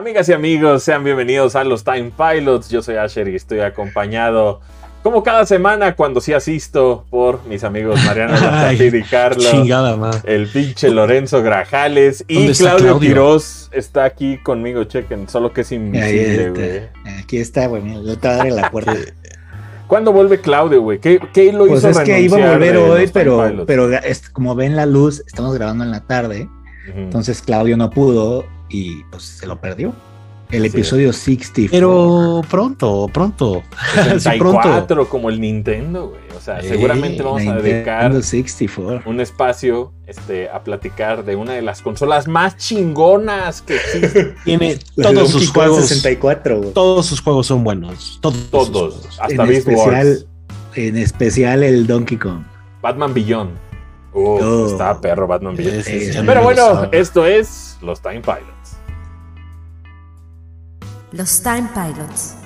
Amigas y amigos, sean bienvenidos a los Time Pilots. Yo soy Asher y estoy acompañado, como cada semana, cuando sí asisto, por mis amigos Mariano Lazatir y Carlos. Chingada. El pinche Lorenzo Grajales. Y ¿Dónde está Claudio? Quiroz está aquí conmigo, chequen, solo que es invisible, está. güey. Aquí está, güey. Yo te la puerta. ¿Cuándo vuelve Claudio, güey? ¿Qué, qué lo Pues hizo es que iba a volver hoy, pero, pero es- como ven la luz, estamos grabando en la tarde. Entonces Claudio no pudo y pues se lo perdió. El episodio 60. Pero pronto, pronto. Sí, pronto. 64 como el Nintendo, güey. O sea, seguramente vamos a dedicar 64. un espacio este, a platicar de una de las consolas más chingonas que existen. Tiene todos Donkey sus Kong juegos. 64, güey. Todos sus juegos son buenos. Todos. Todos. Hasta En especial, Wars. en especial el Donkey Kong. Batman Beyond. Uh, Oh. Está perro Batman Beyond. Eh, Pero bueno, esto es los Time Pilots. Los Time Pilots.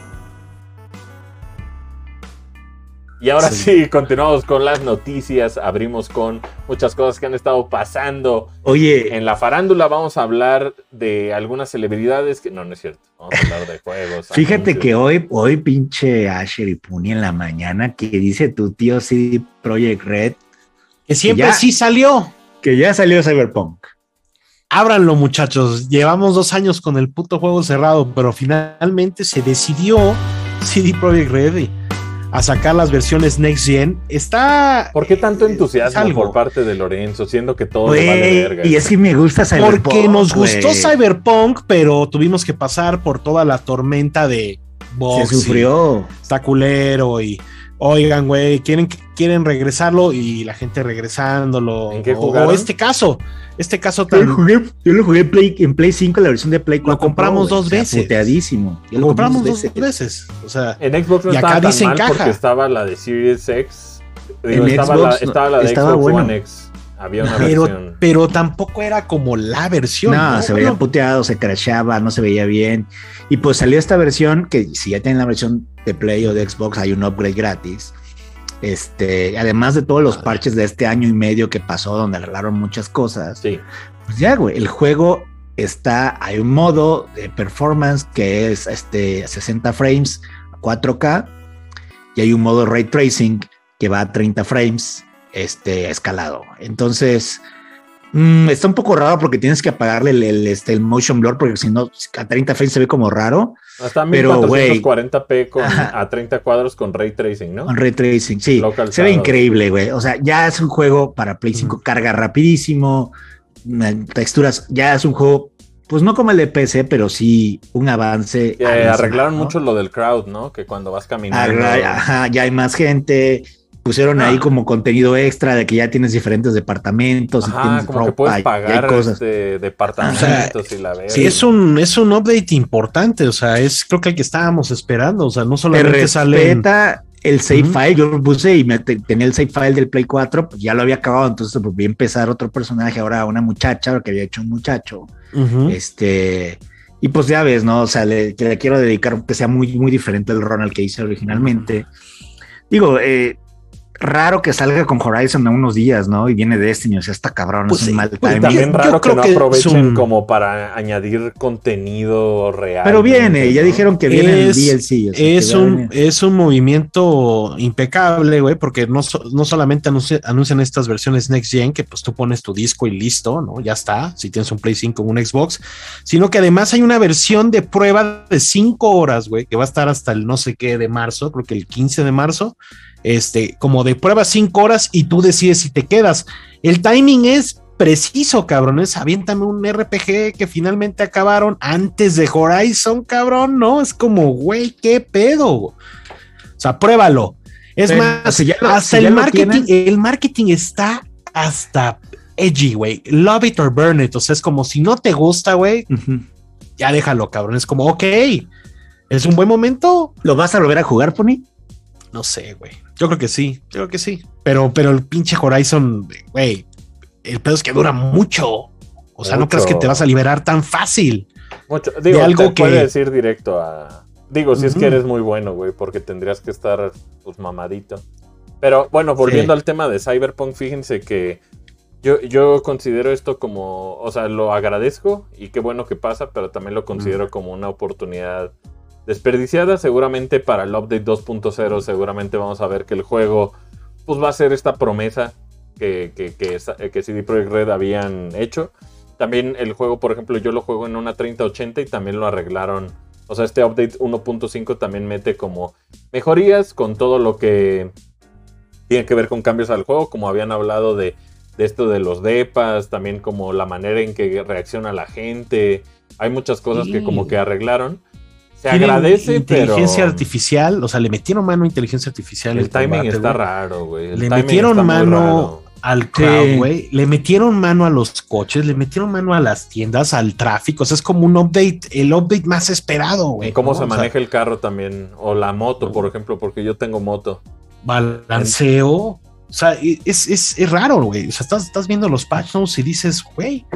Y ahora sí. Sí. continuamos con las noticias. Abrimos con muchas cosas que han estado pasando. Oye, En la farándula vamos a hablar de algunas celebridades que no, no es cierto. Vamos a hablar de juegos. fíjate anuncios. que hoy, hoy pinche Asher y Puni en la mañana que dice tu tío CD Project Red Que siempre Ya. sí salió. que ya salió Cyberpunk. Ábranlo, muchachos. Llevamos dos años con el puto juego cerrado, pero finalmente se decidió CD Projekt Red a sacar las versiones Next Gen. Está. ¿Por qué tanto eh, entusiasmo por parte de Lorenzo, siendo que todo le vale verga? y es que me gusta Cyberpunk. Porque nos gustó. Cyberpunk, pero tuvimos que pasar por toda la tormenta de Se box y sufrió. Está culero y oigan, güey, quieren, quieren regresarlo y la gente regresándolo. ¿En qué O-? O este caso, este caso Yo lo tan. jugué, yo lo jugué en Play, en Play 5, la versión de Play 4. compramos Pro, dos veces. Puteadísimo. Lo compramos dos veces. O sea, En Xbox no Y estaba acá tan dice mal porque estaba la de Series X. Digo, En estaba, Xbox la, estaba la de estaba Xbox bueno. One X. Había una pero, versión. pero tampoco era como la versión. No, se veía Bueno, puteado, se crashaba, no se veía bien. Y pues salió esta versión que si ya tienen la versión de Play o de Xbox, hay un upgrade gratis. Este, además de todos los parches de este año y medio que pasó, donde arreglaron muchas cosas, Sí. pues ya, güey, el juego está, hay un modo de performance que es este 60 frames, 4K, y hay un modo ray tracing que va a 30 frames, este, escalado. Entonces, mm, está un poco raro porque tienes que apagarle el, el, este, el motion blur, porque si no, a 30 frames se ve como raro. Hasta Pero, güey. 1440p con, Ajá. a 30 cuadros con ray tracing, ¿no? Con ray tracing, sí. Local se ve increíble, güey. O sea, ya es un juego para Play 5, carga rapidísimo, mm, texturas, ya es un juego, pues no como el de PC, pero sí un avance. Arreglaron ¿no? mucho lo del crowd, ¿no? Que cuando vas caminando. Arra- Ajá, ya hay más gente. Pusieron Ah. ahí como contenido extra de que ya tienes diferentes departamentos y Ajá, tienes como que puedes y- y hay pagar cosas. este, departamentos y la verga. Sí, es un, es un update importante. O sea, es creo que el que estábamos esperando. O sea, no Te solamente sale. el save Ujú. file. Yo lo puse y me te- tenía el save file del Play 4, pues ya lo había acabado, entonces pues, voy a empezar otro personaje, ahora una muchacha, que había hecho un muchacho. Este, y pues ya ves, ¿no? O sea, le, que le quiero dedicar que sea muy, muy diferente el run al que hice originalmente. Digo, eh, raro que salga con Horizon en unos días, ¿no? Y viene Destiny, o sea, está cabrón, Pues es un sí, mal pues también Yo raro que no que es aprovechen un- como para añadir contenido real. Pero viene, ya ¿no? dijeron que viene Es- el DLC. o sea, que Es a un, es un movimiento impecable, güey, porque no, no solamente anunci- anuncian estas versiones Next Gen, que pues tú pones tu disco y listo, ¿no? Ya está, si tienes un Play 5 o un Xbox, sino que además hay una versión de prueba de 5 horas, güey, que va a estar hasta el no sé qué de marzo, creo que el 15 de marzo, este, como de prueba 5 horas y tú decides si te quedas. El timing es preciso, cabrones. Aviéntame un RPG que finalmente acabaron antes de Horizon, cabrón, ¿no? Es como, güey, qué pedo. O sea, pruébalo. Es Pero, más, si ya lo- hasta si el marketing, el marketing está hasta edgy, güey. Love it or burn it. O sea, es como si no te gusta, güey, ya déjalo, cabrón. Es como, ok, es un buen momento. ¿Lo vas a volver a jugar, Pony? No sé, güey. Yo creo que sí, yo creo que sí. Pero, pero el pinche Horizon, güey, el pedo es que dura mucho. O sea, no crees que te vas a liberar tan fácil. Mucho. Digo, algo te que- puedes ir directo a. Digo, si es que eres muy bueno, güey, porque tendrías que estar pues mamadito. Pero bueno, volviendo Sí. al tema de Cyberpunk, fíjense que Yo, yo considero esto como, o sea, lo agradezco y qué bueno que pasa, pero también lo considero como una oportunidad desperdiciada. Seguramente para el update 2.0, seguramente vamos a ver que el juego pues va a ser esta promesa que, que, que, que CD Projekt Red habían hecho. También el juego, por ejemplo, yo lo juego en una 3080 y también lo arreglaron. O sea, este update 1.5 también mete como mejorías con todo lo que tiene que ver con cambios al juego, como habían hablado de, de esto de los depas, también como la manera en que reacciona la gente. Hay muchas cosas que como que arreglaron. Se agradece, inteligencia pero artificial, o sea, le metieron mano a inteligencia artificial. el en timing combate, está raro, güey. Le metieron mano al crowd, güey. Le metieron mano a los coches, le metieron mano a las tiendas, al tráfico. O sea, es como un update, el update más esperado, güey. Cómo ¿no? se O sea, maneja el carro también. O la moto, por ejemplo, porque yo tengo moto. balanceo. O sea, es, es, es raro, güey. O sea, estás, estás viendo los patch notes y dices, güey,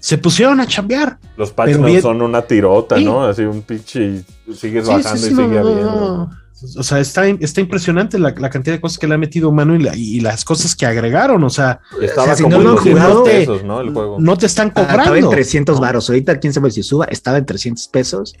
se pusieron a chambear. Los patch notes bien- son una tirota, Sí. ¿no? Así un pinche y sigues Sí, bajando sí, y sigue no, habiendo. no. O sea, está, está impresionante la, la cantidad de cosas que le ha metido mano y, la- y las cosas que agregaron. O sea, Y estaba O sea, si como no lo han 200 jugado, pesos, ¿no? El juego. no te están Ah, estaba en cobrando. 300 varos. Ahorita quién sabe si suba. Estaba en 300 pesos.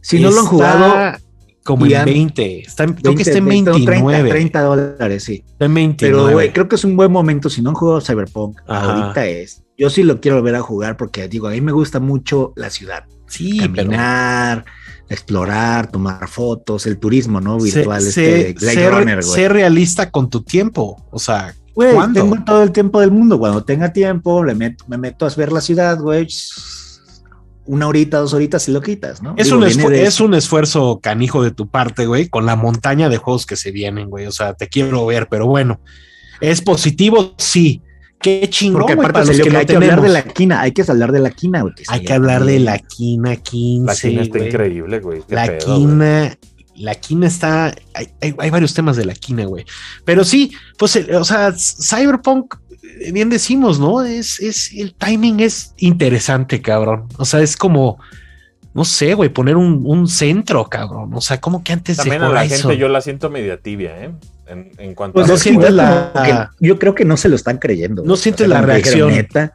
Si no lo han jugado, como en han- 20. Está en- creo que 20, está en 20, 29. 30, 30 dólares, sí. Está en 29. Pero, güey, creo que es un buen momento. Si no han jugado Cyberpunk, Ajá. ahorita es. Yo sí lo quiero volver a jugar porque, digo, a mí me gusta mucho la ciudad. sí, pero Caminar, explorar, tomar fotos, el turismo, ¿no? sé- Virtual, sé- este ser, Runner, güey. realista con tu tiempo. O sea, Güey, ¿cuándo? tengo todo el tiempo del mundo. Cuando tenga tiempo, le meto, me meto a ver la ciudad, güey. Una horita, dos horitas y lo quitas, ¿no? Es, Digo, un viene esfu- de es un esfuerzo canijo de tu parte, güey, con la montaña de juegos que se vienen, güey. O sea, te quiero ver, pero bueno, es positivo, sí. Qué chingón, Porque güey, aparte para los salió que que no hay que hablar de la quina, hay que hablar de la quina, güey. Hay que hablar de la quina 15. La quina está increíble, güey. La pedo, quina, la quina está. Hay, hay- hay varios temas de la quina, güey. Pero sí, pues, eh, o sea, Cyberpunk, eh, bien decimos, ¿no? Es, es, el timing es interesante, cabrón. O sea, es como, no sé, güey, poner un, un centro, cabrón. O sea, como que antes También de a la gente yo la siento media tibia, ¿eh? En, en cuanto Pues a no sientes la- yo creo que no se lo están creyendo. No sientes la reacción. "Neta".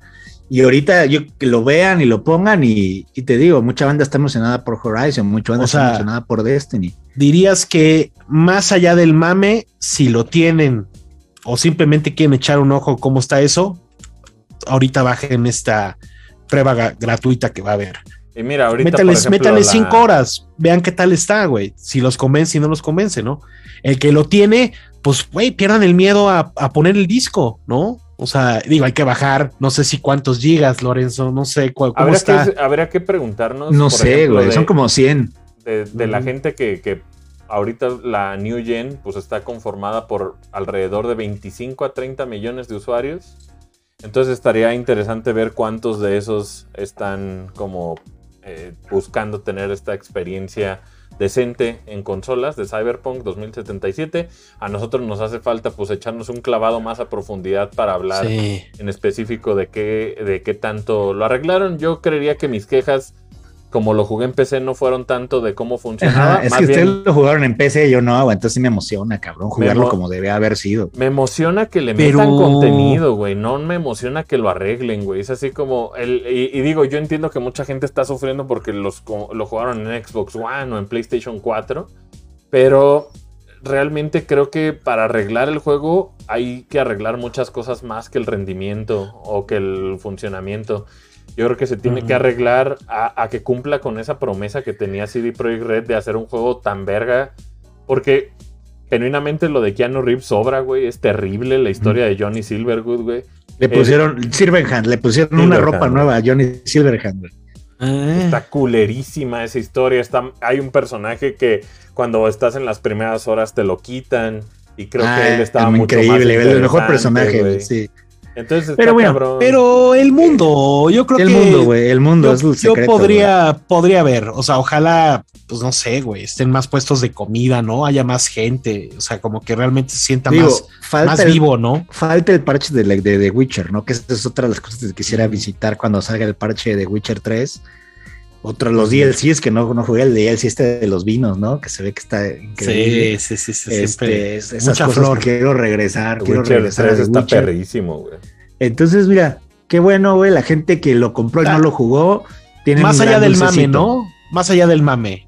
Y ahorita yo que lo vean y lo pongan y, y te digo, mucha banda está emocionada por Horizon, mucha banda O sea, está emocionada por Destiny. Dirías que más allá del mame, si lo tienen o simplemente quieren echar un ojo cómo está eso, ahorita bajen esta prueba gratuita que va a haber. Y mira, ahorita. por Métales, ejemplo, métales la- cinco horas, vean qué tal está, güey. Si los convence y no los convence, ¿no? El que lo tiene, pues, güey, pierdan el miedo a, a poner el disco, ¿no? O sea, digo, hay que bajar, no sé si cuántos gigas, Lorenzo, no sé cuál, cómo Habría está. que, habría que preguntarnos. No por sé, güey, son como 100. de, de la gente que, que ahorita la New Gen pues está conformada por alrededor de 25 a 30 millones de usuarios. Entonces estaría interesante ver cuántos de esos están como eh, buscando tener esta experiencia decente en consolas de Cyberpunk 2077. A nosotros nos hace falta pues echarnos un clavado más a profundidad para hablar Sí. en específico de qué, de qué tanto lo arreglaron. Yo creería que mis quejas, como lo jugué en PC, no fueron tanto de cómo funcionaba. Ajá, es más que ustedes lo jugaron en PC, yo no, entonces sí me emociona, cabrón, jugarlo mo- como debe haber sido. me emociona que le Pero- metan contenido, güey. No me emociona que lo arreglen, güey. Es así como. El, y, y digo, yo entiendo que mucha gente está sufriendo porque los, lo jugaron en Xbox One o en PlayStation 4. Pero realmente creo que para arreglar el juego hay que arreglar muchas cosas más que el rendimiento o que el funcionamiento. Yo creo que se tiene que arreglar a, a que cumpla con esa promesa que tenía CD Projekt Red de hacer un juego tan verga. Porque genuinamente lo de Keanu Reeves sobra, güey. Es terrible la historia de Johnny Silverwood, güey. Le pusieron Silverhand, le pusieron una ropa nueva a Johnny Silverhand. güey. Ah, Está culerísima esa historia. Está, hay un personaje que cuando estás en las primeras horas te lo quitan. Y creo Ah, que él estaba muy mucho increíble, más el mejor personaje, güey, sí. Entonces está Pero bueno, cabrón. pero el mundo, yo creo El que mundo, güey, el mundo yo, es el yo secreto. podría, podría ver, o sea, ojalá, pues no sé, güey, estén más puestos de comida, ¿no? Haya más gente, o sea, como que realmente se sienta. Digo, más, falta más el, vivo, ¿no? falta el parche de, de, de Witcher, ¿no? Que esa es otra de las cosas que quisiera Mm. visitar cuando salga el parche de Witcher 3. Otro de los DLCs que no, no jugué el DLC este de los vinos, ¿no? Que se ve que está increíble. sí, sí, sí, Este, siempre. es- esas mucha cosas flor. quiero regresar, quiero Witcher regresar 3 a está Witcher. perrísimo, güey. Entonces, mira, qué bueno, güey, la gente que lo compró y Ah. no lo jugó. Tiene Más un allá gran del mame. ¿no? Más allá del mame.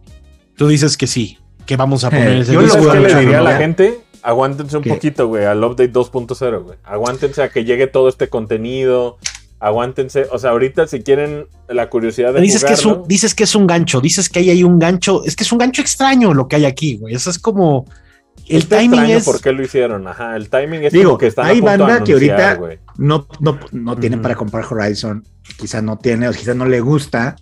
Tú dices que sí, que vamos a poner Eh, ese yo lo disco ¿Sabes voy qué a le diría a la gente? Aguántense un ¿Qué? poquito, güey, al update 2.0, güey. Aguántense a que llegue todo este contenido. Aguántense. O sea, ahorita si quieren la curiosidad de dices que, es un, dices que es un gancho, dices que ahí hay un gancho, es que es un gancho extraño lo que hay aquí, güey. Eso es como el timing es por qué lo hicieron. Ajá, el timing es Digo, como que están hay a punto banda que anunciar, ahorita-. No, no, no para comprar Horizon. Quizás no tiene, o quizás no le gusta.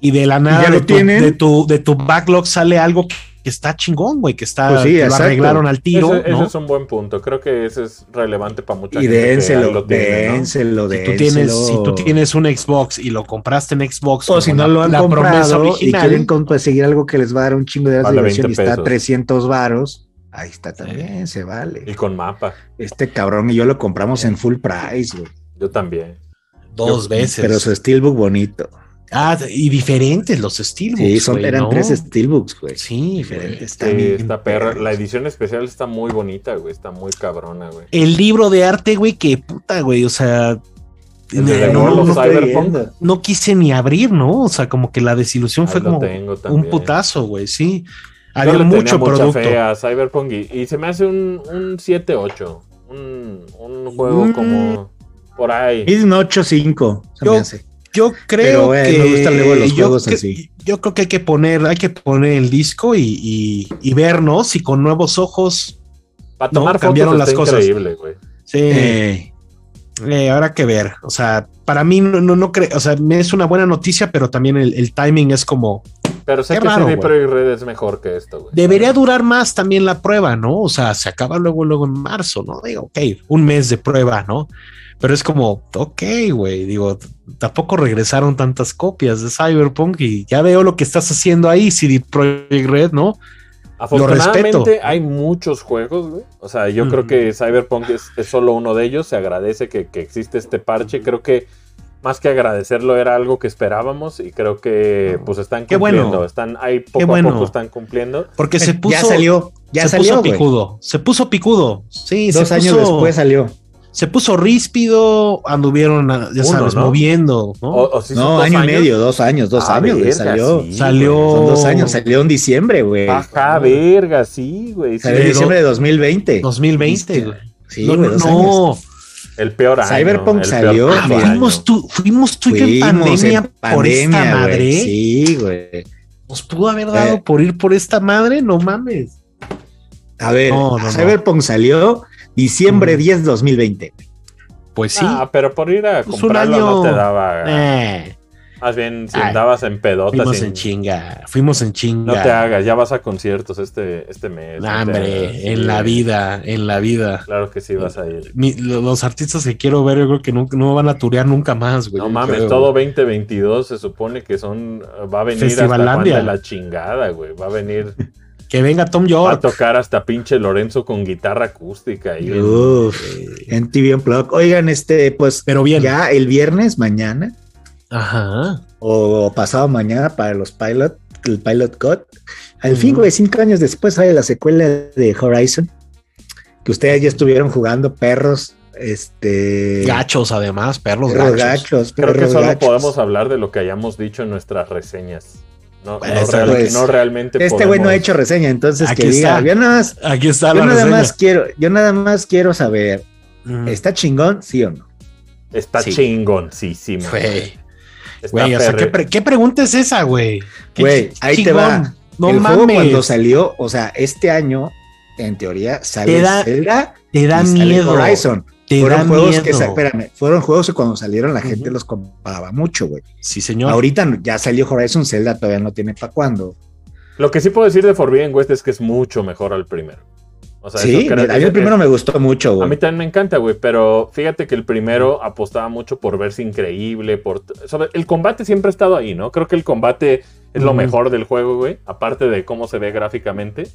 y de la nada ya de lo tu, de, tu, de tu backlog sale algo que, está chingón, güey, que está Pues sí, que lo arreglaron al tiro, Ese, es un buen punto. Creo que ese es relevante para mucha Y gente. ahí dénselo, lo tiene, ¿no? dénselo, Si tú, tienes, dénselo. si tú tienes un Xbox y lo compraste en Xbox, O si no la- lo han la comprado y quieren conseguir algo que les va a dar un chingo de horas Vale de diversión y 20 está a pesos. 300 varos, ahí está también, se vale. Y con mapa. Este cabrón y yo lo compramos en full price, güey. Yo también. dos veces. Pero su steelbook bonito. Ah, y diferentes los Steelbooks. Sí, son, eran ¿no? tres steelbooks, güey. Sí, diferentes. Sí, bien está perra. La edición especial está muy bonita, güey. Está muy cabrona, güey. El libro de arte, güey, que puta, güey, o sea, no, quise ni abrir, ¿no? O sea, como que la desilusión Ahí fue como un también. putazo, güey, sí. Yo Había le tenía mucho mucha producto. fe a Cyberpunk y, y se me hace un, un 7-8. Un, un juego Mm. como por ahí. Es un 8-5, se Yo-. Yo creo Pero, güey, que me gustan luego los yo, juegos en sí. yo creo que hay que poner, hay que poner el disco y, y, y ver, ¿no? Si con nuevos ojos. Para no, tomar fotos cambiaron las cosas. increíble, güey. Sí. Eh, Eh, habrá que ver. O sea, para mí no, no, no creo. O sea, me es una buena noticia, pero también el, el timing es como. Pero sé Qué que raro, CD. Projekt Red es mejor que esto, güey. Debería durar más también la prueba, ¿no? O sea, se acaba luego, luego en marzo, ¿no? Digo, ok, un mes de prueba, ¿no? Pero es como, ok, güey, digo, tampoco regresaron tantas copias de Cyberpunk y ya veo lo que estás haciendo ahí, CD Projekt Red, ¿no? Afortunadamente respeto. hay muchos juegos, güey. O sea, yo creo que Cyberpunk es, es solo uno de ellos. Se agradece que, que existe este parche. Creo que más que agradecerlo era algo que esperábamos y creo que pues están Qué bueno. cumpliendo. Están ahí poco bueno. a poco están cumpliendo. Porque se puso. ya salió, ya se salió, puso picudo. Se puso picudo. Sí, Dos se años puso- después salió. Se puso ríspido, anduvieron, ah, ya Uno, sabes, ¿no? moviendo, ¿no? O- o si son No, año y medio, dos años, dos Ah, años, güey, salió. sí, Salió-. Son dos años, salió en diciembre, güey. Ajá, verga, sí, güey. sí. Salió en diciembre de 2020. 2020, güey. Sí, no, güey, no, años. El peor año. Cyberpunk el salió, peor Ah, fuimos tú, fuimos tú y yo en Fuimos pandemia, en por pandemia, esta güey. madre. Sí, güey. Nos pudo haber dado Eh. por ir por esta madre, no mames. A ver, No, no, no. Cyberpunk salió diciembre Mm. 10 2020. Pues sí. Ah, pero por ir a Pues un comprarlo año- no te daba. Eh, Más bien, si Ay, andabas en pedotas. fuimos sin- en chinga, fuimos en chinga. No te hagas, ya vas a conciertos este, este mes. Nah, no hombre, hagas, en sí, la vida, en la vida. Claro que sí vas a ir. Mi- los artistas que quiero ver, yo creo que nunca, no van a turear nunca más, güey. No mames, creo. todo 2022 se supone que son. Va a venir hasta la chingada, güey. Va a venir. Que venga Tom Va a York. tocar hasta pinche Lorenzo con guitarra acústica. Y Uf, en TV Unplugged. Oigan, este, pues Pero bien. ya el viernes, mañana, Ajá. o pasado mañana para los Pilot, el Pilot Cut. Al Ujú. fin, güey, cinco años después sale la secuela de Horizon, que ustedes ya estuvieron jugando perros, este... Gachos, además, perros perros gachos. gachos, Creo que solo gachos. podemos hablar de lo que hayamos dicho en nuestras reseñas. No, Bueno, no, esta real- pues, no realmente. Este güey no ha hecho reseña, entonces Aquí que diga, yo nada más, Aquí está yo la nada reseña. más quiero, yo nada más quiero saber, Mm. ¿está chingón, sí o no? Está Sí. chingoncísimo. Güey, güey, o sea, ¿qué, pre- qué pregunta es esa, güey? ¿Qué Güey, ahí te chingón? va. No el mames. juego cuando salió, o sea, este año, en teoría, sale Te da- Zelda te da y sale miedo. Horizon. Te fueron da juegos miedo. que, espérame, fueron juegos que cuando salieron la gente los comparaba mucho, güey. Sí, señor. Ahorita ya salió Horizon, Zelda todavía no tiene para cuándo. Lo que sí puedo decir de Forbidden West es que es mucho mejor al primero. O sea, Sí, creo- a mí el primero me gustó mucho, A güey. mí también me encanta, güey, pero fíjate que el primero apostaba mucho por verse increíble, por sobre- el combate siempre ha estado ahí, ¿no? Creo que el combate es lo mejor del juego, güey, aparte de cómo se ve gráficamente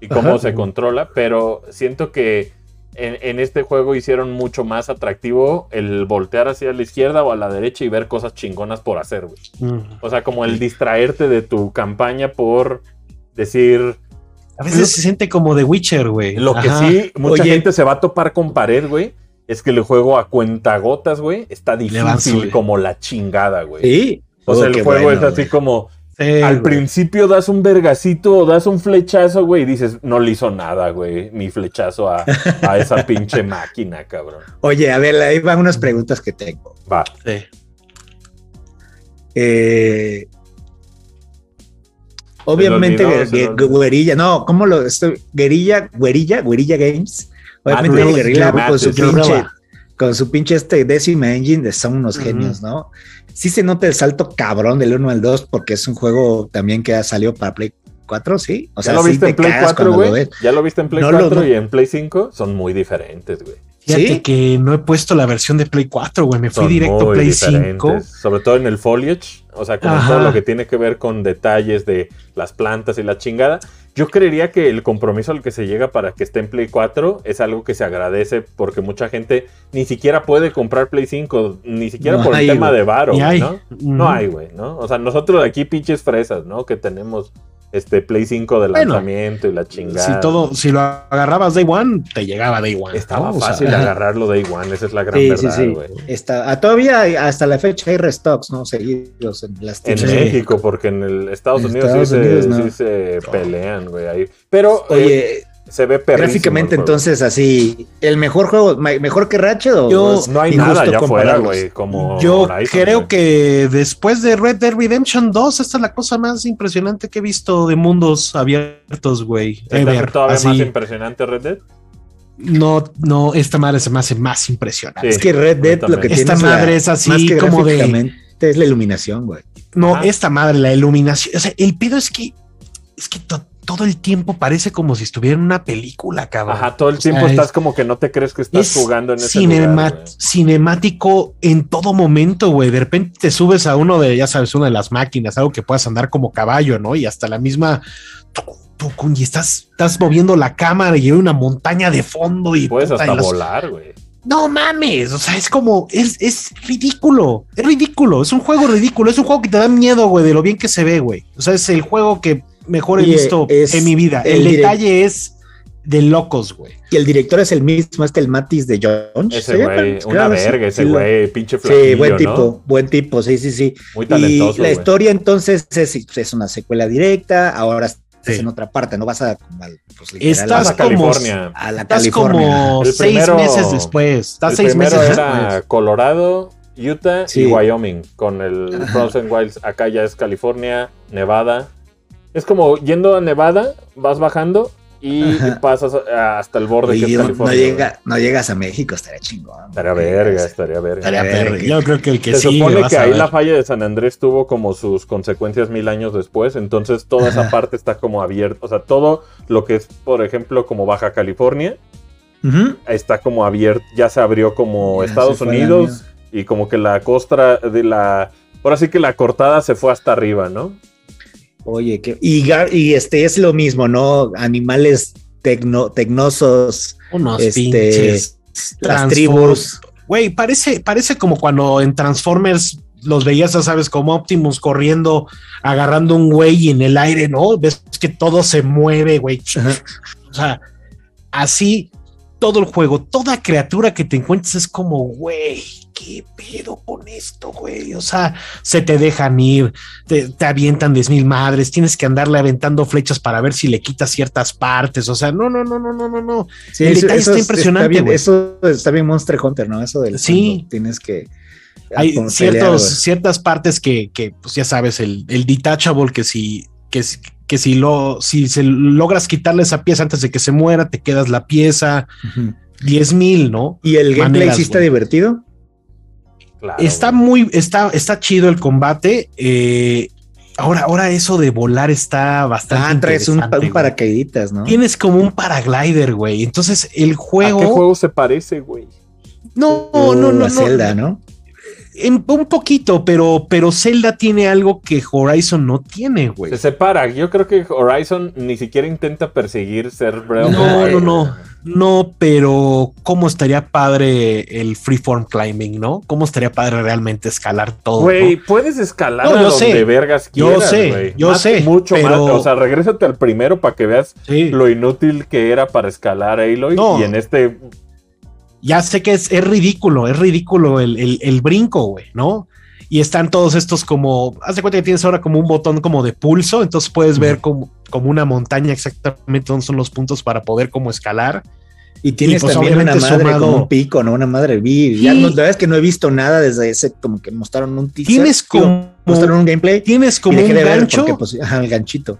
y cómo Ajá. se controla, pero siento que en, en este juego hicieron mucho más atractivo el voltear hacia la izquierda o a la derecha y ver cosas chingonas por hacer, güey. Mm. O sea, como el distraerte de tu campaña por decir A veces se siente como The Witcher, güey. lo que sí, mucha Oye. gente se va a topar con pared, güey. es que el juego a cuentagotas, güey, está difícil como la chingada, güey. Sí. O sea, Oh, el juego bueno, es así güey. como Sí, al güey. principio das un vergacito o das un flechazo, güey, y dices, no le hizo nada, güey, mi flechazo a, a esa pinche máquina, cabrón. Oye, a ver, ahí van unas preguntas que tengo. Va. Sí. Eh, obviamente, olvidó, se Gue- lo olvidó. Guerrilla, no, ¿cómo lo estoy? Guerrilla, Guerilla, Guerilla Games. Obviamente, Guerrilla con su Guerrilla. pinche, con su pinche este décima engine, son unos genios, ¿no? Sí se nota el salto cabrón del 1 al 2 porque es un juego también que ha salido para Play 4, ¿sí? O ¿Ya lo sí viste te en Play cagas 4, cuando lo güey? ¿Ya lo viste en Play No lo- 4 no. y en Play 5? Son muy diferentes, güey. Fíjate ¿Sí? que no he puesto la versión de Play 4, güey. Me fui Son directo a Play diferentes. 5. Sobre todo en el foliage, o sea, como Ajá. todo lo que tiene que ver con detalles de las plantas y la chingada. Yo creería que el compromiso al que se llega para que esté en Play 4 es algo que se agradece porque mucha gente ni siquiera puede comprar Play 5, ni siquiera No por hay, el tema de varo, Ni hay. ¿no? No hay, güey, ¿no? O sea, nosotros aquí pinches fresas, ¿no? Que tenemos este Play 5 de Bueno, lanzamiento y la chingada. Si todo, si lo agarrabas Day One, te llegaba Day One. Estaba ¿no? O sea, fácil agarrarlo de igual, esa es la gran Sí, sí, verdad, sí. güey. Está, ah, todavía hasta la fecha hay restocks, ¿no? Seguidos en las En tiendas. Sí. México, porque en el Estados Unidos, Estados sí, Unidos, se, no. sí se pelean, güey, ahí. Pero eh, Oye, se ve gráficamente entonces así, ¿el mejor juego, mejor que Ratchet o Yo- No hay nada allá afuera, compararlos? güey, como Yo Horizon, creo que después de Red Dead Redemption 2, esta es la cosa más impresionante que he visto de mundos abiertos, güey. ¿Te hace Ever. todavía Así. más impresionante Red Dead? No, no, esta madre se me hace más impresionante. Es que Red Dead lo que Esta tiene es madre la- es así más que como de- es la iluminación, güey. No, esta madre, la iluminación. O sea, el pedo es que es que to- todo el tiempo parece como si estuviera en una película, cabrón. Ajá, todo el O sea, tiempo es- estás como que no te crees que estás es jugando en ese cinema- lugar, cinemático en todo momento, güey. De repente te subes a uno de, ya sabes, una de las máquinas, algo que puedas andar como caballo, ¿no? Y hasta la misma. Y estás, estás moviendo la cámara y hay una montaña de fondo y. Puedes puta, hasta y volar, güey. No mames, o sea, es como, es, es ridículo, es ridículo, es un juego ridículo, es un juego que te da miedo, güey, de lo bien que se ve, güey. O sea, es el juego que mejor he visto es en mi vida. El, detalle es de locos, güey. Y el director es el mismo, este el Matis de John. Ese güey, una verga, ese güey, pinche Sí, buen ¿no? tipo, buen tipo, sí, sí, sí. Muy Y talentoso, la güey. historia entonces es, es una secuela directa, ahora estás Sí. en otra parte, no vas a, pues, literal, Estás a como- California. a la Estás California. como El seis primero- meses después. Estás El seis primero meses era después. Colorado, Utah Sí. y Wyoming, con el. Frozen Wilds. Acá ya es California, Nevada. Es como yendo a Nevada, vas bajando y Ajá. pasas hasta el borde Oye, que es no, no California. llega, no llegas a México, estaría chingón. Estaría verga, estaría verga. Estaría verga. perro. Yo creo que el que Se sí. supone que ahí la falla de San Andrés tuvo como sus consecuencias mil años después, entonces toda esa Ajá. parte está como abierta, o sea, todo lo que es, por ejemplo, como Baja California, está como abierto, ya se abrió como Ya Estados Unidos y como que la costra de la, ahora sí que la cortada se fue hasta arriba, ¿no? Oye, que, y, y este es lo mismo, ¿no? Animales tecno, tecnosos, Unos este, pinches. las tribus. Güey, parece, parece como cuando en Transformers los veías, ya sabes, como Optimus corriendo, agarrando un güey en el aire, ¿no? Ves que todo se mueve, güey. O sea, así todo el juego, toda criatura que te encuentres es como, güey, ¿qué pedo con esto, güey? O sea, se te dejan ir, te, te avientan diez mil madres, tienes que andarle aventando flechas para ver si le quitas ciertas partes. O sea, no, no, no, no, no, no, no. Sí, El eso- detalle eso está es- impresionante, bien- güey. eso está bien Monster Hunter, ¿no? Eso del Sí. tienes que hay ciertos, pelear, ciertas partes que, que, pues ya sabes, el, el detachable que si, que, si- que si lo, si se logras quitarle esa pieza antes de que se muera, te quedas la pieza. 10 mil, ¿no? Y el gameplay Maneras, sí está divertido. Claro, Está güey. muy, está, está chido el combate. eh, ahora, ahora eso de volar está bastante. Ah, traes un, un paracaíditas, ¿no? Tienes como un paraglider, güey. Entonces el ¿A juego. qué juego se parece, güey? No, no, no, no. Zelda, ¿no? En- un poquito, pero, pero Zelda tiene algo que Horizon no tiene, güey. Se separa. Yo creo que Horizon ni siquiera intenta perseguir ser Breath No, no, no. No, pero ¿cómo estaría padre el freeform climbing, no? ¿Cómo estaría padre realmente escalar todo? Güey, no? puedes escalar No, a yo donde sé. vergas Yo quieras, sé, güey. yo Más- sé, Mucho pero- más. O sea, regrésate al primero para que veas Sí. lo inútil que era para escalar Aloy. No. Y en este ya sé que es, es ridículo, es ridículo el, el, el brinco, güey, ¿no? Y están todos estos como, haz de cuenta que tienes ahora como un botón como de pulso, entonces puedes ver como, como una montaña exactamente dónde son los puntos para poder como escalar. Y tienes Y, pues, también una madre sumado- como un pico, ¿no? Una madre. Vi, ya no, la verdad es que no he visto nada desde ese, como que mostraron un teaser. Tienes como, mostraron un gameplay. tienes como un gancho, porque, pues, ajá, el ganchito.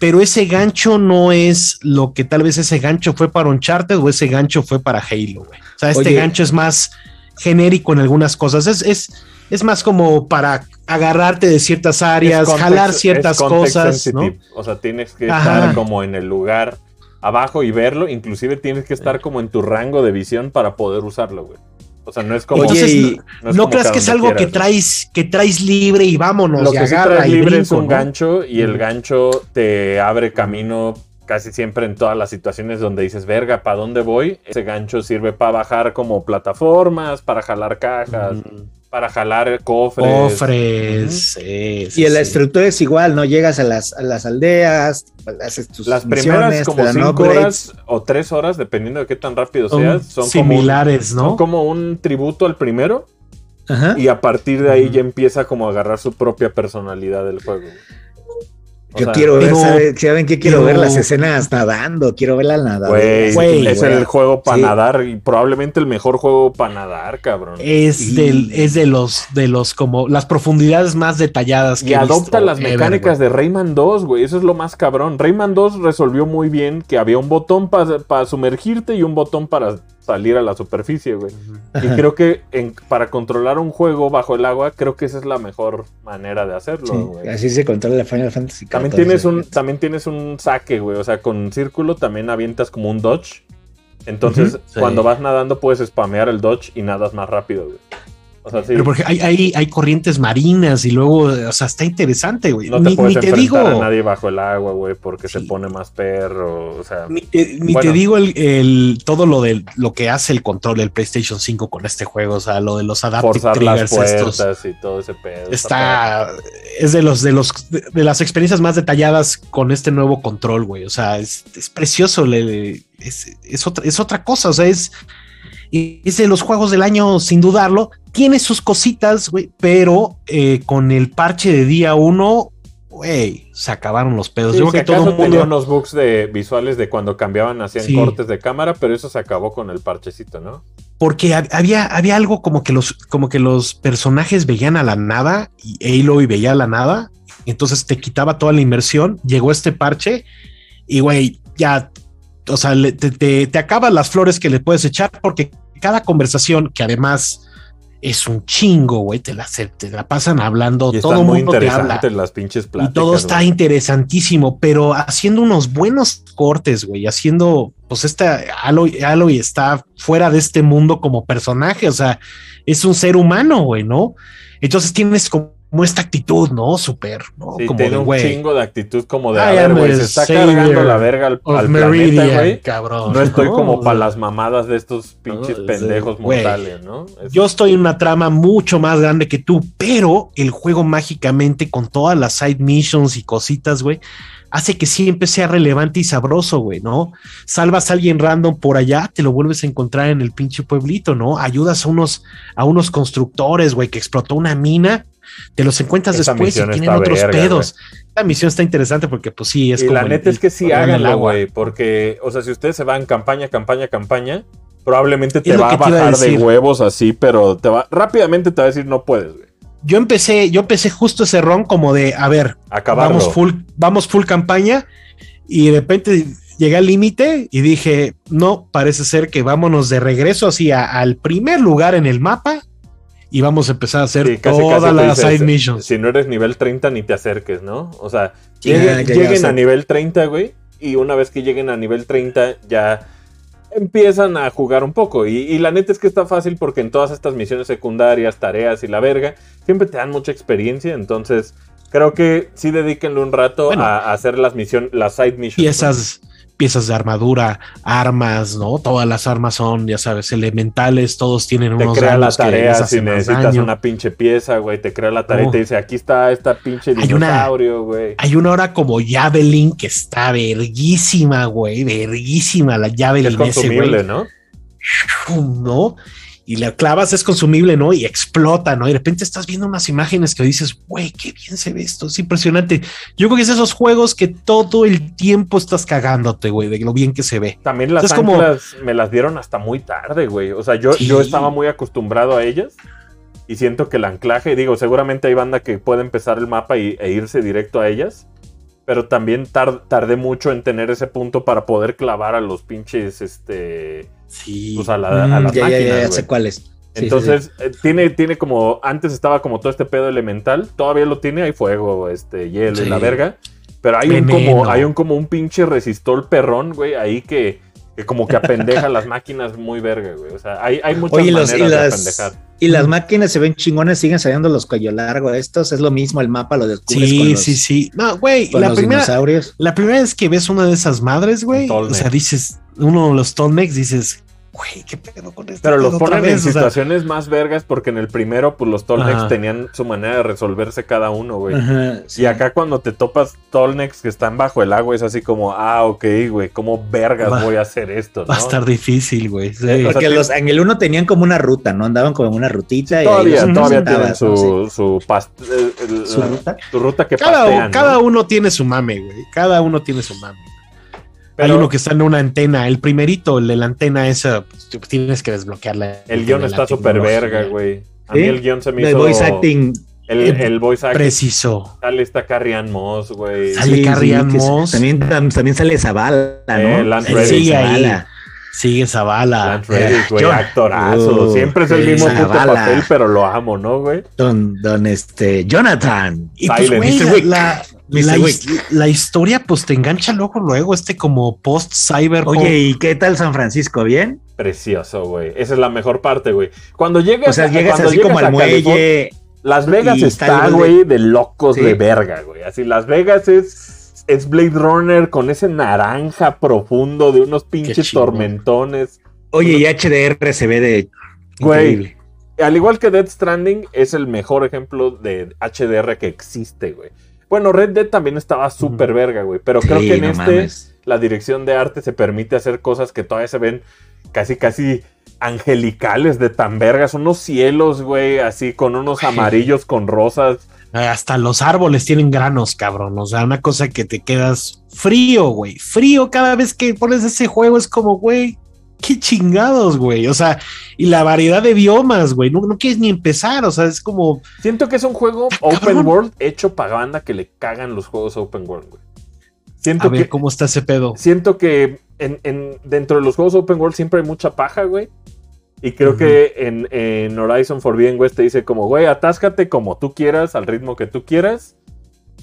Pero ese gancho no es lo que tal vez ese gancho fue para Uncharted o ese gancho fue para Halo, güey. O sea, este Oye. gancho es más genérico en algunas cosas. Es, es, es más como para agarrarte de ciertas áreas, context- jalar ciertas cosas, ¿no? O sea, tienes que Ajá. estar como en el lugar abajo y verlo. Inclusive tienes que estar como en tu rango de visión para poder usarlo, güey. O sea, no es como. Entonces, no es No como creas que es algo que traes, que traes libre y vámonos. Lo que sí traes libre es un ¿no? gancho y el gancho te abre camino casi siempre en todas las situaciones donde dices, verga, ¿para dónde voy? Ese gancho sirve para bajar como plataformas, para jalar cajas, Mm, para jalar cofres. Cofres. sí, sí, Y la sí. estructura es igual, ¿no? Llegas a las, a las aldeas, haces tus Las misiones, primeras como cinco upgrades. horas o tres horas, dependiendo de qué tan rápido Son seas, son similares, como un, ¿no? son como un tributo al primero Ajá. y a partir de ahí ya empieza como a agarrar su propia personalidad del juego. Yo sea, quiero ver, pero- ¿sabe- ¿saben qué? Quiero ver las escenas nadando, quiero ver la es el juego para Sí. nadar y probablemente el mejor juego para nadar, cabrón. Es, Y- del, es de los, de los como las profundidades más detalladas que Y he adopta visto las ever, mecánicas de Rayman 2, güey. Eso es lo más cabrón. Rayman 2 resolvió muy bien que había un botón para sumergirte y un botón para salir a la superficie, güey. Y creo que en- para controlar un juego bajo el agua, creo que esa es la mejor manera de hacerlo, Sí, güey. así se controla la Final Fantasy. También 14, tienes un, también tienes un saque, güey. O sea, con círculo también avientas como un dodge. Entonces, cuando vas nadando, puedes spamear el dodge y nadas más rápido, güey. O sea, sí. Pero porque hay, hay, hay corrientes marinas y luego, o sea, está interesante, güey. No te ni, puedes ni te digo, a nadie bajo el agua, güey, porque se pone más perro. O sea, ni, Bueno. te digo el, el- todo lo de lo que hace el control del PlayStation 5 con este juego, o sea, lo de los adaptive forzar las triggers estos. puertas y todo ese pedo. Está, es de los de los de, las experiencias más detalladas con este nuevo control, güey. O sea, es, es precioso, le- es, es otra, es otra cosa. O sea, es, es de los juegos del año, sin dudarlo. Tiene sus cositas, güey, pero eh, con el parche de día uno, güey, se acabaron los pedos. Sí, Yo creo que todo el mundo. unos bugs de visuales de cuando cambiaban, hacían Sí. cortes de cámara, pero eso se acabó con el parchecito, ¿no? porque hab- había, había algo como que los, como que los personajes veían a la nada y Aloy veía a la nada. Entonces te quitaba toda la inmersión. Llegó este parche y güey, ya, o sea, le- te, te, te acabas las flores que le puedes echar porque cada conversación que además es un chingo, güey, te la, te la pasan hablando, Y todo mundo te habla. las pinches Y pláticas. todo está interesantísimo, pero haciendo unos buenos cortes, güey, haciendo, pues esta Aloy, Aloy está fuera de este mundo como personaje, o sea, es un ser humano, güey, ¿no? Entonces tienes como esta actitud, ¿no? Súper, ¿no? Sí, como tiene de, un chingo de actitud como de, I a ver, güey, se está cargando la verga al, al planeta, güey. cabrón. No estoy como para las mamadas de estos pinches No, pendejos mortales, ¿no? Es- Yo estoy en una trama mucho más grande que tú, pero el juego mágicamente con todas las side missions y cositas, güey, hace que siempre sea relevante y sabroso, güey, ¿no? Salvas a alguien random por allá, te lo vuelves a encontrar en el pinche pueblito, ¿no? Ayudas a unos, a unos constructores, güey, que explotó una mina, te los encuentras después y tienen otros verga, pedos. La misión está interesante porque, pues sí, es y como. la el- neta es que sí háganlo, agua. güey, porque, o sea, si ustedes se van campaña, campaña, campaña, probablemente te Es va a bajar de huevos así, pero te va, rápidamente te va a decir no puedes, güey. Yo empecé, yo empecé justo ese ron como de, a ver, Acabarlo. vamos full, vamos full campaña y de repente llegué al límite y dije, no, parece ser que vámonos de regreso hacia al primer lugar en el mapa y vamos a empezar a hacer Sí, casi, todas casi las side missions. Si no eres nivel 30, ni te acerques, ¿no? O sea, lleguen, a nivel 30, güey, y una vez que lleguen a nivel 30, ya empiezan a jugar un poco. Y, y la neta es que está fácil porque en todas estas misiones secundarias, tareas y la verga, siempre te dan mucha experiencia. Entonces, creo que sí dedíquenle un rato Bueno. a, a hacer las misiones, las side missions. Piezas, piezas de armadura, armas, ¿no? Todas las armas son, ya sabes, elementales, todos tienen Te unos crea la que tarea si necesitas daño. una pinche pieza, güey. Te crea la tarea y te dice, aquí está esta pinche Hay dinosaurio, güey. Hay una hora como Javelin que está verguísima, güey, verguísima la Es Javelin ese, consumible, güey. ¿no? ¿no? Y la clavas, es consumible, ¿no? Y explota, ¿no? Y de repente estás viendo unas imágenes que dices, güey, qué bien se ve esto, es impresionante. Yo creo que es esos juegos que todo el tiempo estás cagándote, güey, de lo bien que se ve. También las Es como- anclas me las dieron hasta muy tarde, güey. O sea, yo, Sí. yo estaba muy acostumbrado a ellas. Y siento que el anclaje, digo, seguramente hay banda que puede empezar el mapa y, e irse directo a ellas. Pero también tar- tardé mucho en tener ese punto para poder clavar a los pinches, este... Sí. Pues a, la- a Mm, las ya, ya, máquinas, ya, sé cuáles. Sí, sí, Entonces, eh, tiene, tiene como. Antes estaba como todo este pedo elemental. Todavía lo tiene, hay fuego, este, hielo y la verga. Pero hay un como, hay un como un pinche resistol perrón, güey, ahí que, que como que apendeja las máquinas muy verga, güey. O sea, hay, hay muchas Oye, los, y, maneras de las, apendejar. y las máquinas se ven chingones, siguen saliendo los cuello largo. Estos es lo mismo, el mapa lo descubres con Sí, los, sí, sí. No, güey, con la los primera, dinosaurios. la primera vez que ves una de esas madres, güey, o sea, dices, uno de los Tallnecks, dices, güey, qué pedo con esto. Pero los ponen en situaciones más vergas porque en el primero, pues los Tolnex Ajá. tenían su manera de resolverse cada uno, güey. Ajá, sí. Y acá cuando te topas Tolnex que están bajo el agua es así como, ah, ok, güey, ¿cómo vergas Va- voy a hacer esto? Va a no? estar difícil, güey. sí. Eh, Porque o sea, los, en el uno tenían como una ruta, ¿no? Andaban como en una rutita. y ahí Todavía, los todavía tienen ¿no? su, past- eh, Sí. ¿Su la- ruta? su ruta que cada, pastean, cada ¿no? uno tiene su mame, güey. Cada uno tiene su mame. Pero Hay uno que está en una antena. El primerito, el de la antena esa, pues, tienes que desbloquearla. el guion está súper verga, güey. A ¿Sí? mí el guion se me El hizo... voice acting. El, Eh, el voice acting. Preciso. Sale esta Carrie Ann Moss, güey. Sale Carrie Ann Moss. También, tam- también sale Zavala, ¿no? Eh, Lance Sale Reddick. Sigue ahí. Zavala. Sigue esa bala. Lance Reddick, güey, actorazo. Uh, Siempre es el sí, mismo puto Zavala. papel, pero lo amo, ¿no, güey? Don, don este, Jonathan. Y pues, güey, la. La, his- historia, pues te engancha luego, luego, este como post-cyber. Oye, ¿y qué tal San Francisco? ¿Bien? Precioso, güey. Esa es la mejor parte, güey. Cuando llegas, O sea, llegas cuando así llegas como al muelle. Las Vegas está, güey, de locos Sí. de verga, güey. Así, Las Vegas es, es Blade Runner con ese naranja profundo de unos pinches tormentones. Oye, y HDR se ve de Güey. increíble. Al igual que Dead Stranding, es el mejor ejemplo de HDR que existe, güey. Bueno, Red Dead también estaba súper verga, güey. Pero creo que en no este, mames. la dirección de arte se permite hacer cosas que todavía se ven casi, casi angelicales de tan vergas. Unos cielos, güey, así con unos amarillos con rosas. Hasta los árboles tienen granos, cabrón. O sea, una cosa que te quedas frío, güey. Frío cada vez que pones ese juego es como, güey, qué chingados, güey. O sea, y la variedad de biomas, güey. No, no quieres ni empezar. O sea, es como, Siento que es un juego open cabrón. world hecho para banda que le cagan los juegos open world, güey. Siento a ver que, cómo está ese pedo. siento que en, en- dentro de los juegos open world siempre hay mucha paja, güey. Y creo que en, en Horizon Forbidden West te dice como, güey, atáscate como tú quieras, al ritmo que tú quieras,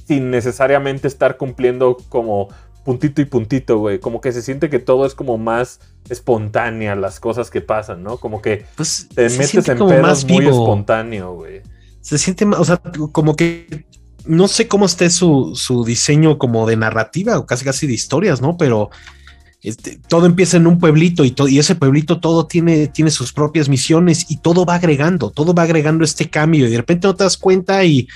sin necesariamente estar cumpliendo como puntito y puntito, güey. Como que se siente que todo es como más espontánea las cosas que pasan, ¿no? Como que Pues te se metes en pedos muy espontáneo, güey. se siente más, o sea, como que no sé cómo esté su, su diseño como de narrativa o casi casi de historias, ¿no? Pero este, todo empieza en un pueblito y, y ese pueblito todo tiene, tiene sus propias misiones y todo va agregando, todo va agregando este cambio y de repente no te das cuenta y,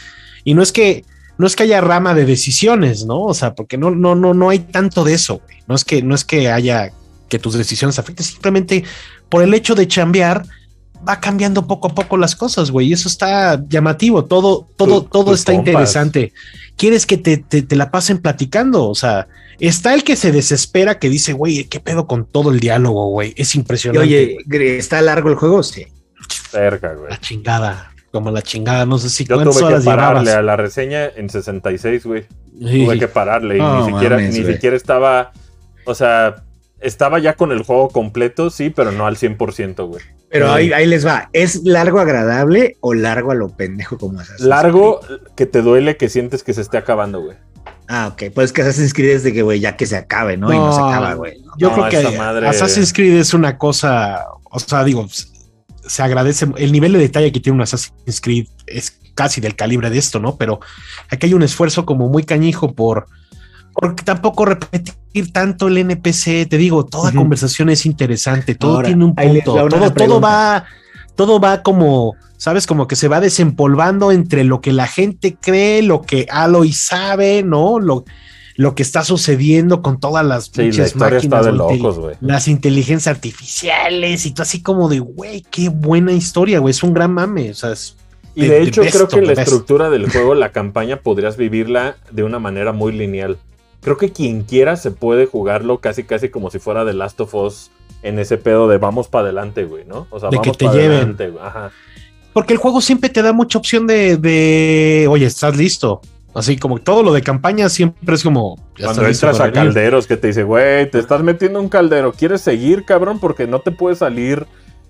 y no es que no es que haya rama de decisiones, ¿no? O sea, porque no, no, no, no hay tanto de eso, güey. No es que, no es que haya que tus decisiones afecten, simplemente por el hecho de chambear, va cambiando poco a poco las cosas, güey. Y eso está llamativo. Todo, todo, Tu- todo está compas. interesante. Quieres que te, te, te la pasen platicando. O sea, está el que se desespera que dice, güey, ¿qué pedo con todo el diálogo, güey? Es Y impresionante. oye, güey. ¿está largo el juego? Sí. Cerca, güey. la chingada. Como la chingada, no sé si Yo cuántas tuve que horas pararle llevabas. a la reseña en 66, güey. Sí. Tuve que pararle y No ni siquiera, mames, ni siquiera estaba, o sea, estaba ya con el juego completo, sí, pero no al 100%, güey. Pero Sí. ahí, ahí les va. ¿Es largo agradable o largo a lo pendejo como Assassin's Largo Creed? que te duele que sientes que se esté acabando, güey. Ah, ok. Pues que Assassin's Creed es de que, güey, ya que se acabe, ¿no? y no se acaba, güey. Yo No, creo que madre- Assassin's Creed es una cosa, o sea, digo, se agradece el nivel de detalle que tiene un Assassin's Creed es casi del calibre de esto, ¿no? Pero aquí hay un esfuerzo como muy cañijo por porque tampoco repetir tanto el NPC, te digo, toda conversación es interesante, todo Ahora, tiene un punto, todo, todo pregunta. va, todo va como, sabes, como que se va desempolvando entre lo que la gente cree, lo que Aloy sabe, ¿no? Lo, lo que está sucediendo con todas las Sí, pinches máquinas, de locos, las inteligencias artificiales y tú así como de, güey, qué buena historia, güey, es un gran mame, o sea, es Y de hecho, creo que la best. estructura del juego, la campaña, podrías vivirla de una manera muy lineal. Creo que quien quiera se puede jugarlo casi, casi como si fuera The Last of Us en ese pedo de vamos para adelante, güey, ¿no? O sea, De que vamos te pa' lleven. adelante, güey. Ajá. Porque el juego siempre te da mucha opción de, de, oye, estás listo. Así como todo lo de campaña siempre es como. Cuando entras a calderos que te dice, güey, te estás metiendo en un caldero, ¿quieres seguir, cabrón? Porque no te puedes salir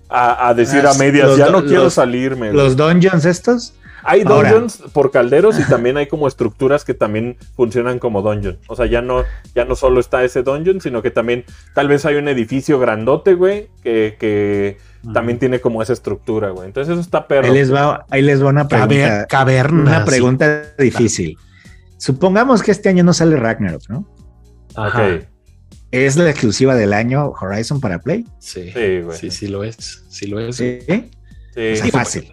a, a decir Ah, a medias, los ya no quiero los- salirme. güey". Los dungeons estos. Hay Ahora. dungeons por calderos y también hay como estructuras que también funcionan como dungeon. O sea, ya no, ya no solo está ese dungeon, sino que también tal vez hay un edificio grandote, güey, que, que también tiene como esa estructura, güey. Entonces eso está perro. Ahí les va, ahí les va una Caver- pregunta. cavernas. Una pregunta difícil. Supongamos que este año no sale Ragnarok, ¿no? Ajá. Ok. ¿Es la exclusiva del año Horizon para Play? Sí, Sí, güey. sí, sí lo es. Sí lo es. Sí. Sí. Está fácil.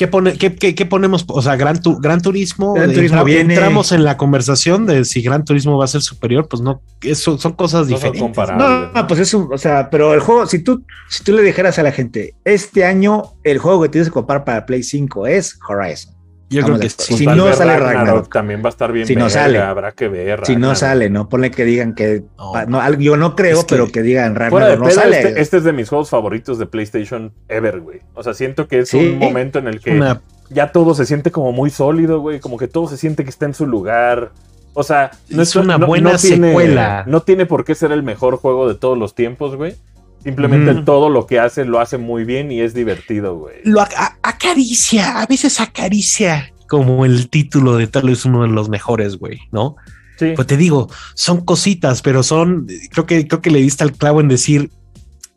¿Qué, pone, qué, qué- qué ponemos? O sea, Gran, Tu- Gran Turismo. Gran eh, Turismo entra- viene- Entramos en la conversación de si Gran Turismo va a ser superior. Pues no, eso son cosas No son diferentes. comparables. No, no, pues es un, o sea, pero el juego, si tú, si tú le dijeras a la gente, este año el juego que tienes que comprar para Play 5 es Horizon. Yo Vamos creo que sí. Si no sale Ragnarok. también va a estar bien. Si no verga, sale. Habrá que ver. Si no sale, no ponle que digan que No. no, yo no creo, Es que- pero que digan Fuera de Ragnarok no pedo, sale. este, este es de mis juegos favoritos de PlayStation ever, güey. O sea, siento que es Sí. un momento en el que Una- ya todo se siente como muy sólido, güey. Como que todo se siente que está en su lugar. O sea, no Es una buena tiene, secuela. No tiene por qué ser el mejor juego de todos los tiempos, güey. Simplemente todo lo que hace lo hace muy bien y es divertido, güey. lo acaricia, a veces acaricia como el título de tal vez uno de los mejores, güey, ¿no? Sí. Pues te digo, son cositas, pero son, creo que, creo que le diste al clavo en decir,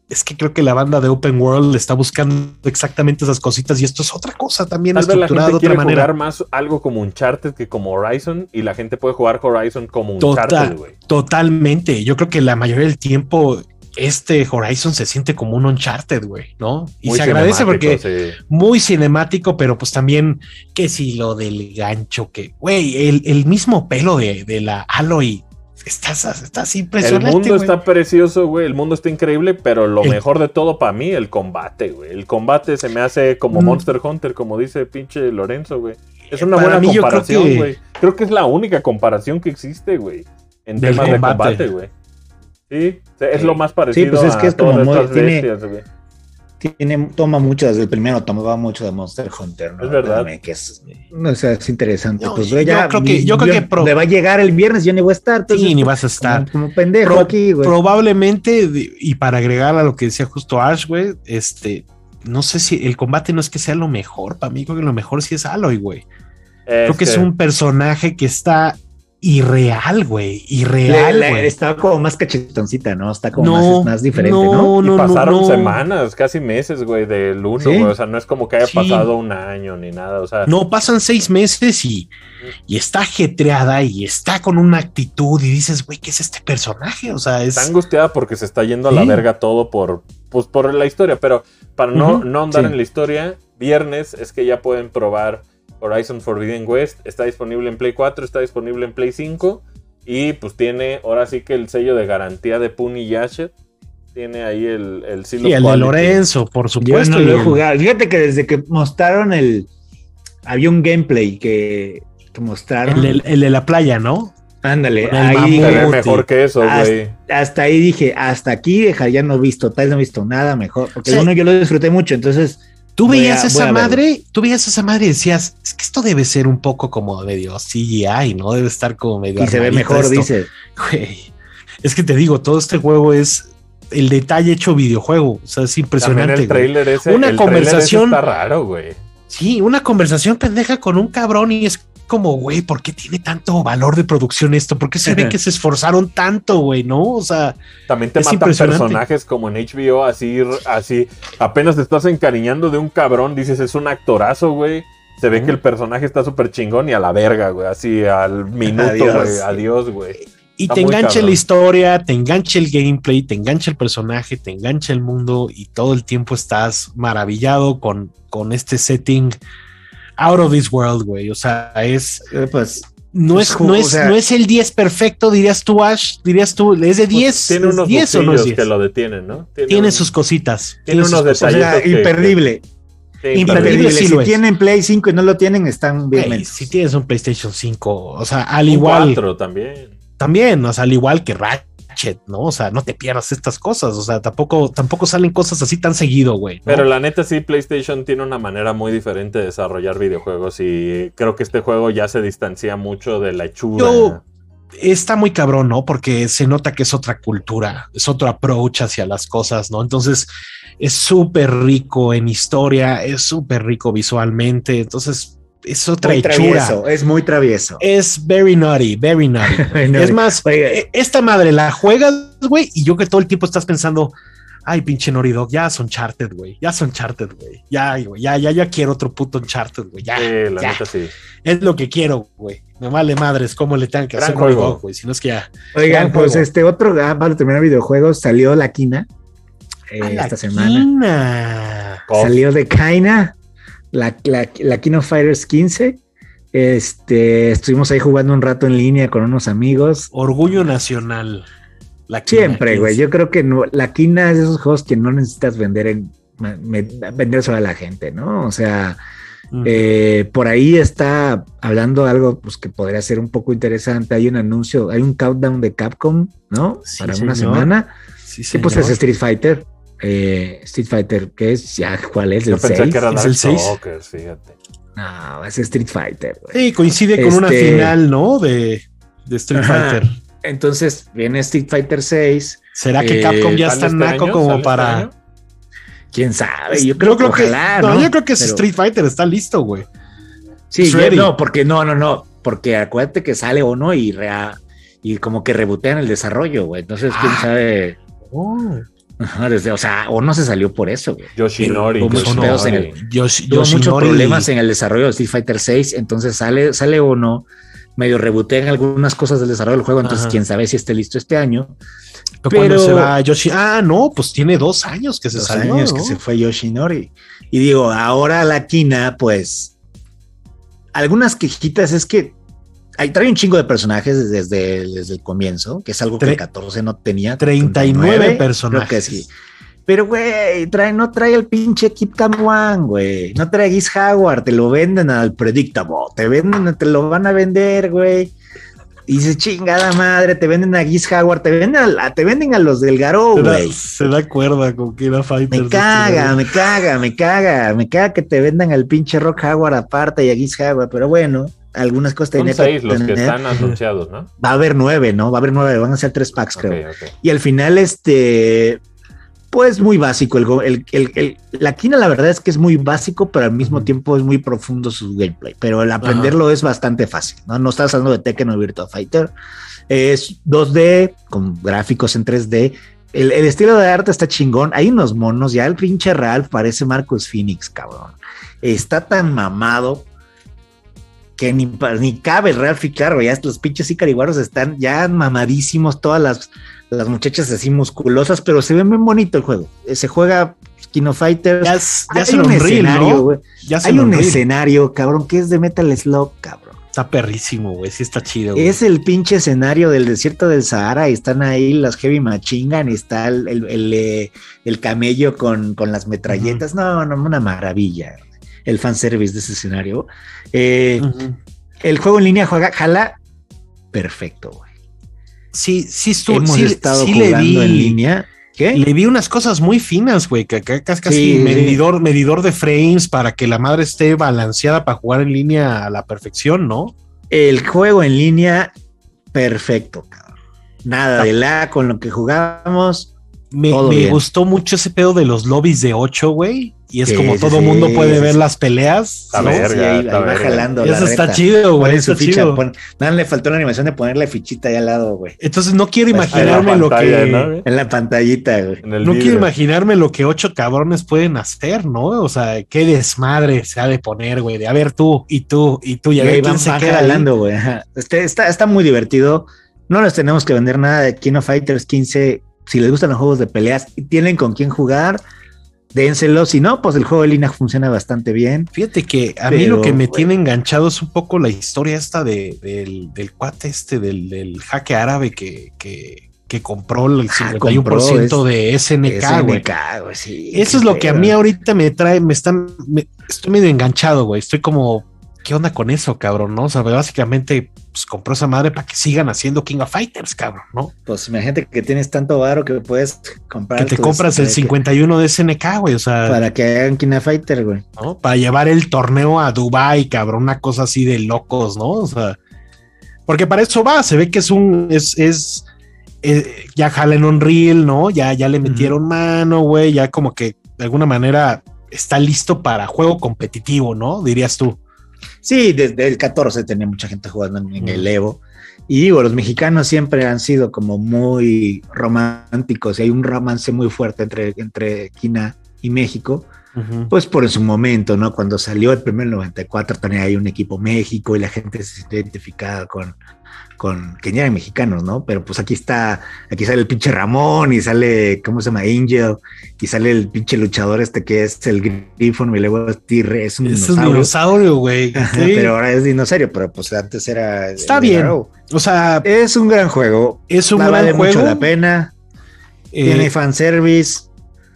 es que creo que la banda de Open World está buscando exactamente esas cositas y esto es otra cosa también Tal vez la estructurada de gente otra quiere manera. jugar más algo como Uncharted que como Horizon y la gente puede jugar Horizon como Total. Uncharted, güey. Totalmente. Yo creo que la mayoría del tiempo este Horizon se siente como un Uncharted, güey, ¿no? Y Muy se agradece porque sí. muy cinemático, pero pues también que si lo del gancho, que, güey, el, el mismo pelo de, de la Aloy, estás, estás El impresionante. mundo güey. está precioso, güey. El mundo está increíble, pero lo El- mejor de todo para mí, el combate, güey. El combate se me hace como Mm. Monster Hunter, como dice pinche Lorenzo, güey. Es una Para buena mí, yo creo comparación, que- güey. Creo que es la única comparación que existe, güey. En Del temas combate. de combate, güey. Sí, es Sí. lo más parecido pues es que es como muy- tiene- bestias. Tiene, toma mucho, desde el primero tomaba mucho de Monster Hunter, ¿no? Es verdad. Que es, no, o sea, es interesante. No, pues yo ya, creo que- yo creo que pro- le va a llegar el viernes, yo ni voy a estar. entonces, Sí, ni vas a estar. Como, como pendejo Pro- aquí, güey. Probablemente, y para agregar a lo que decía justo Ash, güey, este, no sé si el combate no es que sea lo mejor, para mí creo que lo mejor sí es Aloy, güey. Creo que es un personaje que está irreal, güey, irreal, Le- le- güey. está como más cachetoncita, ¿no? Está como No, más, más diferente, no, ¿no? Y no, pasaron no. semanas, casi meses, güey, del uno, ¿Sí? güey. O sea, no es como que haya Sí. pasado un año ni nada. O sea, No, pasan seis meses y, y está ajetreada y está con una actitud y dices, güey, ¿qué es este personaje? O sea, es... Está angustiada porque se está yendo a la verga todo por, pues, por la historia. Pero para no, no andar sí. en la historia, viernes es que ya pueden probar Horizon Forbidden West. Está disponible en Play 4, está disponible en Play 5. Y pues tiene ahora sí que el sello de garantía de Puni Yashet. Tiene ahí el, el Sí, of el de quality. Lorenzo, por Yo supuesto. no y lo he jugado. Fíjate que desde que mostraron el. Había un gameplay que, que mostraron. el, el- el de la playa, ¿no? Ándale, ahí dije, mejor que eso, Hasta- güey. hasta ahí dije, hasta aquí dejar, ya no he visto, tal vez no he visto nada mejor. Porque Sí. uno yo lo disfruté mucho, entonces. Tú Voy veías a- esa a madre, tú veías esa madre y decías, es que esto debe ser un poco como medio CGI, ¿no? Debe estar como medio. Y se ve mejor, esto". dice. Güey, es que te digo, todo este juego es el detalle hecho videojuego. O sea, es También impresionante. el trailer ese. Una el trailer ese conversación- está raro, güey. Sí, una conversación pendeja con un cabrón y es como, güey, ¿por qué tiene tanto valor de producción esto? ¿Por qué se ve que se esforzaron tanto, güey? ¿No? O sea, También te Es matan personajes como en HBO, así, así. Apenas te estás encariñando de un cabrón, dices, es un actorazo, güey. Se ve que el personaje está súper chingón y a la verga, güey. Así al minuto, Adiós. güey. Adiós, güey. y Está te engancha cabrón. la historia, te engancha el gameplay, te engancha el personaje, te engancha el mundo y todo el tiempo estás maravillado con, con este setting out of this world, güey. O sea, es Eh, Pues no es, no o es, sea- no es el 10 perfecto, dirías tú, Ash, dirías tú, es de 10, Pues tiene ¿es unos 10 o no es bucillos 10? que lo detienen, ¿no? Tiene un- sus cositas. tiene sus unos cosas. O sea, que- imperdible. Sí, imperdible. Imperdible sí si tienen Play 5 y no lo tienen, están bien. Mensos. si tienes un PlayStation 5, o sea, al Un igual, cuatro también. también, o sea, al igual que Ratchet, ¿no? O sea, no te pierdas estas cosas, o sea, tampoco, tampoco salen cosas así tan seguido, güey. ¿no? Pero la neta sí, PlayStation tiene una manera muy diferente de desarrollar videojuegos y creo que este juego ya se distancia mucho de la hechura. Yo- está muy cabrón, ¿no? Porque se nota que es otra cultura, es otro approach hacia las cosas, ¿no? Entonces es súper rico en historia, es súper rico visualmente, entonces es otra Muy hechura. travieso, es muy travieso. Es very naughty, very naughty. Very naughty. es más, eh, esta madre la juegas, güey, y yo que todo el tiempo estás pensando, ay, pinche Naughty Dog, ya son Uncharted, güey, ya son Uncharted, güey, ya, güey, ya, ya, ya quiero otro puto Uncharted, güey, ya, Sí, la ya. neta sí. es lo que quiero, güey. Me vale madres cómo le tengan que Gran hacer Naughty juego. Dog, güey, si no es que ya. Oigan, Gran pues juego. este otro, ah, para terminar videojuegos, salió la quina eh, A la esta semana. quina. Salió de Kaina, la, la, la King of Fighters 15. Este, estuvimos ahí jugando un rato en línea con unos amigos. Orgullo nacional. La Siempre, güey. 15. Yo creo que no- la quina es de esos juegos que no necesitas vender en me- vendérselo a la gente, ¿no? O sea, eh, por ahí está hablando algo pues, que podría ser un poco interesante. Hay un anuncio, hay un countdown de Capcom, ¿no? Sí, Para una semana. sí, Sí, pues es Street Fighter. Eh, Street Fighter, ¿qué es? Ya, ¿cuál es? Yo ¿El pensé 6? que era ¿Es el seis? Souls, fíjate. No, es Street Fighter. güey. Sí, coincide con una Este- final, ¿no? De, de Street Ajá. Fighter. Entonces viene Street Fighter 6. ¿Será que Eh, Capcom ya ¿Sale está este naco año? como ¿Sale este para. ¿Quién sabe? Yo creo, que ojalá, no, ¿no? yo creo que Pero- Street Fighter está listo, güey. Sí, yo- no, porque no, no, no. Porque acuérdate que sale uno y rea- y como que rebotean el desarrollo, güey. Entonces, quién Ah. sabe. Oh. Ajá, desde, o sea, o no se salió por eso, güey. Yoshinori. Muchos Yoshinori. pedos en el- Yoshi- Tuvo muchos Yoshinori- problemas en el desarrollo de Street Fighter 6, entonces sale, sale uno, medio rebotean algunas cosas del desarrollo del juego, entonces Ajá. quién sabe si esté listo este año. Pero cuando pero- se va Yoshi. Ah, no, pues tiene dos años que se Los salió. años ¿no? que se fue Yoshinori. Y digo, ahora la quina, pues, algunas quejitas es que hay, trae un chingo de personajes desde, desde el comienzo, que es algo que el 14 no tenía. 39 creo personajes. que sí. Pero, güey, trae, no trae el pinche Kip One, güey. No trae a Giz Howard, te lo venden al Predictable. Te venden, te lo van a vender, güey. Y dice, chingada madre, te venden a Giz Howard, te venden a, te venden a los del Garou, güey. se da cuerda con que era Fighter. Me caga, me caga, me caga, me caga que te vendan al pinche Rock Howard aparte y a Giz Howard, pero bueno, algunas cosas Son seis que los que están anunciados, ¿no? Va a haber nueve, ¿no? Va a haber nueve, van a ser tres packs, creo. Y al final, este, pues muy básico. El, el, la quina, la verdad es que es muy básico, pero al mismo tiempo es muy profundo su gameplay. Pero el aprenderlo es bastante fácil, ¿no? No estás hablando de Tekken o Virtua Fighter. Es 2D con gráficos en 3D. El, el estilo de arte está chingón. Hay unos monos, ya el pinche Ralph parece Marcus Phoenix, cabrón. Está tan mamado que ni, ni cabe Ralph y claro, ya los pinches icariguaros están ya mamadísimos, todas las, las muchachas así musculosas, pero se ve muy bonito el juego. Eh, Se juega Kino Fighters. Ya, es- ya Hay se un escenario, ¿no? güey. Se Hay un escenario, cabrón, que es de Metal Slug, cabrón. Está perrísimo, güey. Sí está chido. güey. Es el pinche escenario del desierto del Sahara y están ahí las Heavy Machingan y está el, el, el, eh, el camello con, con las metralletas. No, no, una maravilla. El fanservice de ese escenario. Eh, el juego en línea juega, jala perfecto, güey. Sí, sí estuvo. Hemos sí, estado sí le jugando vi, en línea. ¿Qué? Le vi unas cosas muy finas, güey, que acá casi Sí, medidor, medidor de frames para que la madre esté balanceada para jugar en línea a la perfección, ¿no? El juego en línea, perfecto, cabrón. Nada de la con lo que jugamos. Me, me gustó mucho ese pedo de los lobbies de 8, güey. Y es Sí, como sí, todo sí, mundo puede sí, ver sí. las peleas. Está ¿no? verga, ahí, va jalando. Y la eso está reta. chido, güey. Ponen Está su ficha. chido. pon- nada, le faltó la animación de poner la fichita ahí al lado, güey. Entonces no quiero Pues, imaginarme la lo pantalla, que. ¿no? En la pantallita, güey. No quiero imaginarme lo que ocho cabrones pueden hacer, ¿no? O sea, qué desmadre se ha de poner, güey. De a ver tú y tú y tú y a Y ver ahí quién van, se van queda ahí. jalando, güey. Este, está, está muy divertido. No les tenemos que vender nada de Kino Fighters 15. Si les gustan los juegos de peleas y tienen con quién jugar, dénselo. Si no, pues el juego de línea funciona bastante bien. Fíjate que a mí lo que me tiene enganchado es un poco la historia esta de, del, del cuate este, del, del jaque árabe que, que, que compró el Ah, 51% compró, de SNK, güey. SNK, güey, sí, Eso es lo que a mí ahorita me trae, me están, me- estoy medio enganchado, güey. Estoy como, ¿qué onda con eso, cabrón? ¿No? O sea, básicamente, pues compró esa madre para que sigan haciendo King of Fighters, cabrón, ¿no? Pues imagínate que tienes tanto varo que puedes comprar. Que te tus- compras el eh, que- 51 de SNK, güey. O sea, Para que hagan King of Fighter, güey. ¿no? Para llevar el torneo a Dubai, cabrón, una cosa así de locos, ¿no? O sea, porque para eso va, se ve que es un, es, es, eh, ya jala en Unreal, ¿no? Ya, ya le metieron mano, güey, ya como que de alguna manera está listo para juego competitivo, ¿no? Dirías tú. Sí, desde el 14 tenía mucha gente jugando en, en Mm. el Evo. Y digo, los mexicanos siempre han sido como muy románticos y hay un romance muy fuerte entre, entre China y México. Pues por su momento, ¿no? Cuando salió el primer 94 también hay un equipo México y la gente se siente identificada con, con que ya eran mexicanos, ¿no? Pero pues aquí está, aquí sale el pinche Ramón y sale, ¿cómo se llama? Angel y sale el pinche luchador este que es el Griffon y luego es T-Rex, es un Es un dinosaurio. güey. Sí. Pero ahora es dinosaurio, pero pues antes era. Está bien. Arrow. O sea, Es un gran juego. es un Va- gran vale juego. mucho la pena. Eh, Tiene fanservice.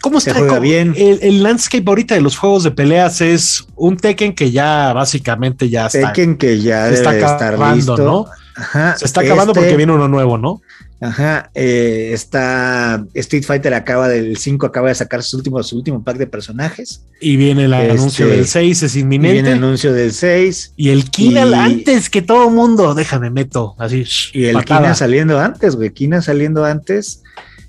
¿Cómo Se está? juega ¿Cómo- bien. El, el landscape ahorita de los juegos de peleas es un Tekken que ya básicamente ya está, Tekken que ya debe está de estar acabando, listo. ¿no? Ajá. Se está acabando Este, porque viene uno nuevo, ¿no? Ajá. eh, está. Street Fighter acaba del 5, acaba de sacar su último, su último pack de personajes. Y viene el Este, anuncio del 6, es Y inminente. viene el anuncio del 6. Y el Kinal Y- antes que todo mundo, déjame meto, así. Y el patada. Kina saliendo antes, güey. Kina saliendo antes.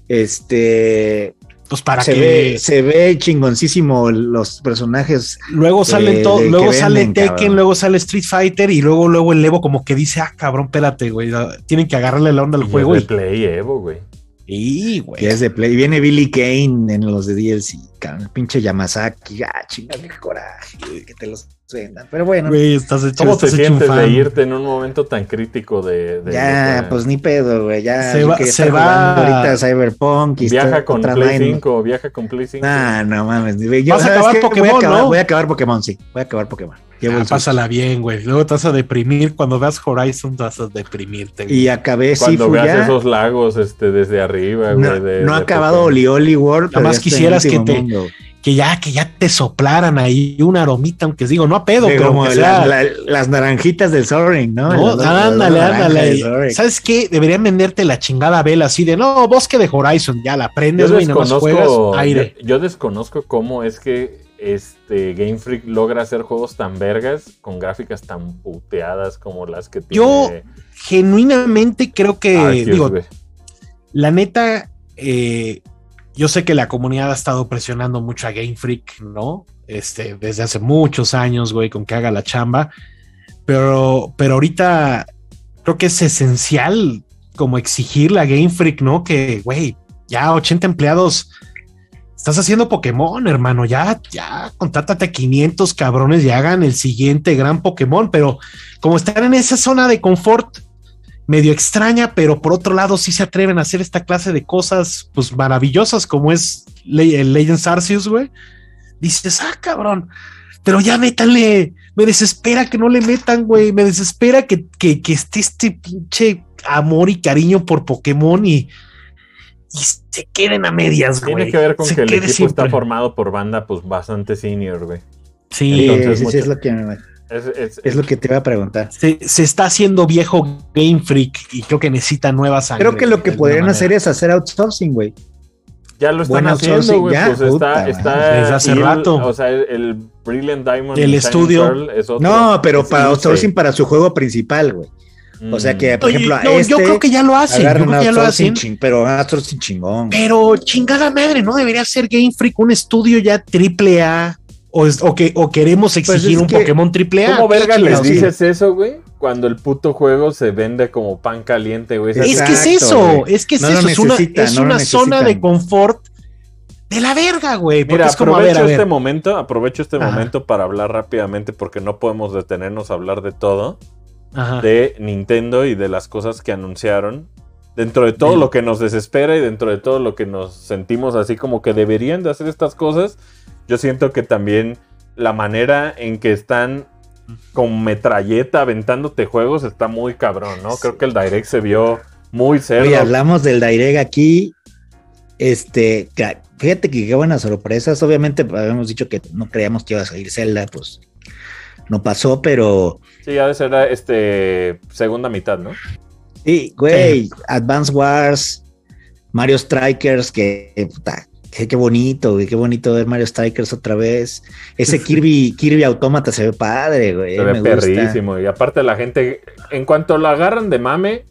Este. Pues para se, que ve, se ve chingoncísimo los personajes luego salen de- todo, luego sale venden, Tekken, cabrón. luego sale Street Fighter y luego luego el Evo como que dice, ah, cabrón, espérate, güey, tienen que agarrarle la onda al Y juego. es Y, de Play Evo, güey. y, güey. es de Play. Viene Billy Kane en los de DLC, cabrón, el pinche Yamazaki. Ah, chingada, qué coraje güey, que te los vendan. Pero bueno, Güey, estás hecho, ¿Cómo te estás hecho un sientes de irte en un momento tan crítico de... de- ya, de- pues ni pedo, güey. Ya Se va- quería se va- ahorita Cyberpunk y Viaja con Play vaina. 5, viaja con Play 5. Nah, no mames. güey, yo- Vas a ¿sabes acabar qué? Pokémon, voy a acabar, ¿no? Voy a acabar Pokémon, sí. Voy a acabar Pokémon. Ah, pásala bien, güey. Luego te vas a deprimir. Cuando veas Horizon, te vas a deprimirte. güey. Y acabé Cuando Sifu veas ya. esos lagos este, desde arriba, güey. No, de- no ha acabado Pokémon. Oli Oli World. pero más quisieras que te- mundo. Que ya, que ya te soplaran ahí una aromita, aunque digo, no a pedo, pero como la- la- las naranjitas del Soaring, ¿no? No, las- ándale, ándale. ¿Sabes qué? Deberían venderte la chingada vela así de no, bosque de Horizon, ya la prendes, güey, y nada más juegas aire. yo, yo desconozco cómo es que este Game Freak logra hacer juegos tan vergas con gráficas tan puteadas como las que tiene Yo Genuinamente creo que, digo, la neta, eh, yo sé que la comunidad ha estado presionando mucho a Game Freak, ¿no? Este, desde hace muchos años, güey, con que haga la chamba. Pero, pero ahorita creo que es esencial como exigirle a Game Freak, ¿no? Que, güey, ya 80 empleados. Estás haciendo Pokémon, hermano. Ya, ya, contrátate a 500 cabrones y hagan el siguiente gran Pokémon. Pero como están en esa zona de confort, medio extraña, pero por otro lado sí se atreven a hacer esta clase de cosas pues maravillosas como es Le- el Legends Arceus, güey. Dices, ah, cabrón, pero ya métanle, me desespera que no le metan, güey, me desespera que, que, que esté este pinche amor y cariño por Pokémon y, y se queden a medias, güey. Tiene que ver con Se que el equipo siempre. está formado por banda pues bastante senior, güey. Sí, Sí, Entonces, sí, es lo que me- Es, es- es lo que te iba a preguntar. se, se está haciendo viejo Game Freak y creo que necesita nueva sangre. Creo que lo que podrían manera. hacer es hacer outsourcing, güey. ya lo están Buen haciendo, güey. ya, Pues está, está Desde hace Hill, rato. O sea, el, el Brilliant Diamond. El estudio. Es otro. No, pero para outsourcing para su juego principal, güey. O sea que, por Oye, ejemplo, a no, este yo creo que ya lo hacen. Yo agarran creo que ya lo outsourcing, hacen. ching- pero outsourcing chingón. Pero chingada madre, ¿no? Debería ser Game Freak un estudio ya triple A. O, es- o que, o queremos exigir Pues es un que- Pokémon triple A. ¿Cómo verga ¿Qué les dices eso, güey? Cuando el puto juego se vende como pan caliente, güey. Es Es que es eso, es que es No eso, es una, es no una zona de confort de la verga, güey. Mira, es como, a aprovecho ver, a ver. este momento, aprovecho este Ajá. momento para hablar rápidamente porque no podemos detenernos a hablar de todo, Ajá. de Nintendo y de las cosas que anunciaron. dentro de todo lo que nos desespera y dentro de todo lo que nos sentimos así como que deberían de hacer estas cosas, yo siento que también la manera en que están con metralleta aventándote juegos está muy cabrón, ¿no? Creo que el Direct se vio muy cerdo. Oye, hablamos del Direct aquí. Este, fíjate que qué buenas sorpresas. Obviamente habíamos dicho que no creíamos que iba a salir Zelda, pues no pasó, pero Sí, ya de ser este segunda mitad, ¿no? sí, güey, Advance Wars, Mario Strikers, que eh, puta, qué, qué bonito, güey, qué bonito ver Mario Strikers otra vez. Ese Kirby, Kirby Autómata se ve padre, güey. Se ve me gusta. perrísimo. Y aparte la gente, en cuanto lo agarran de mame,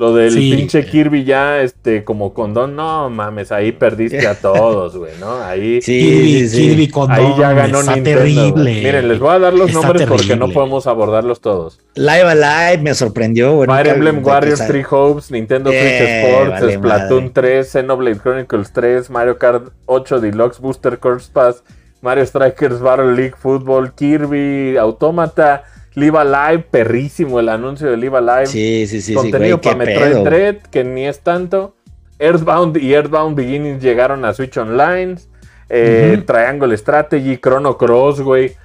lo del Sí. pinche Kirby ya, este, como condón, no mames, ahí perdiste a todos, güey, ¿no? Ahí, Sí, Kirby, sí. Kirby con ahí ya ganó está Nintendo. güey. terrible. Miren, les voy a dar los Está nombres porque no podemos abordarlos todos. Live Alive me sorprendió. güey, Fire nunca- Emblem Warriors 3 Hopes, Nintendo Switch Eh, Sports, vale Splatoon madre. 3, Xenoblade Chronicles 3, Mario Kart 8 Deluxe Booster Course Pass, Mario Strikers Battle League Football, Kirby Automata, Live Alive, perrísimo el anuncio de Live Alive. Sí, sí, sí, sí, contenido güey, qué para Metroid. Dread, que ni es tanto. Earthbound y Earthbound Beginnings llegaron a Switch Online. Eh. Triangle Strategy, Chrono Cross, güey.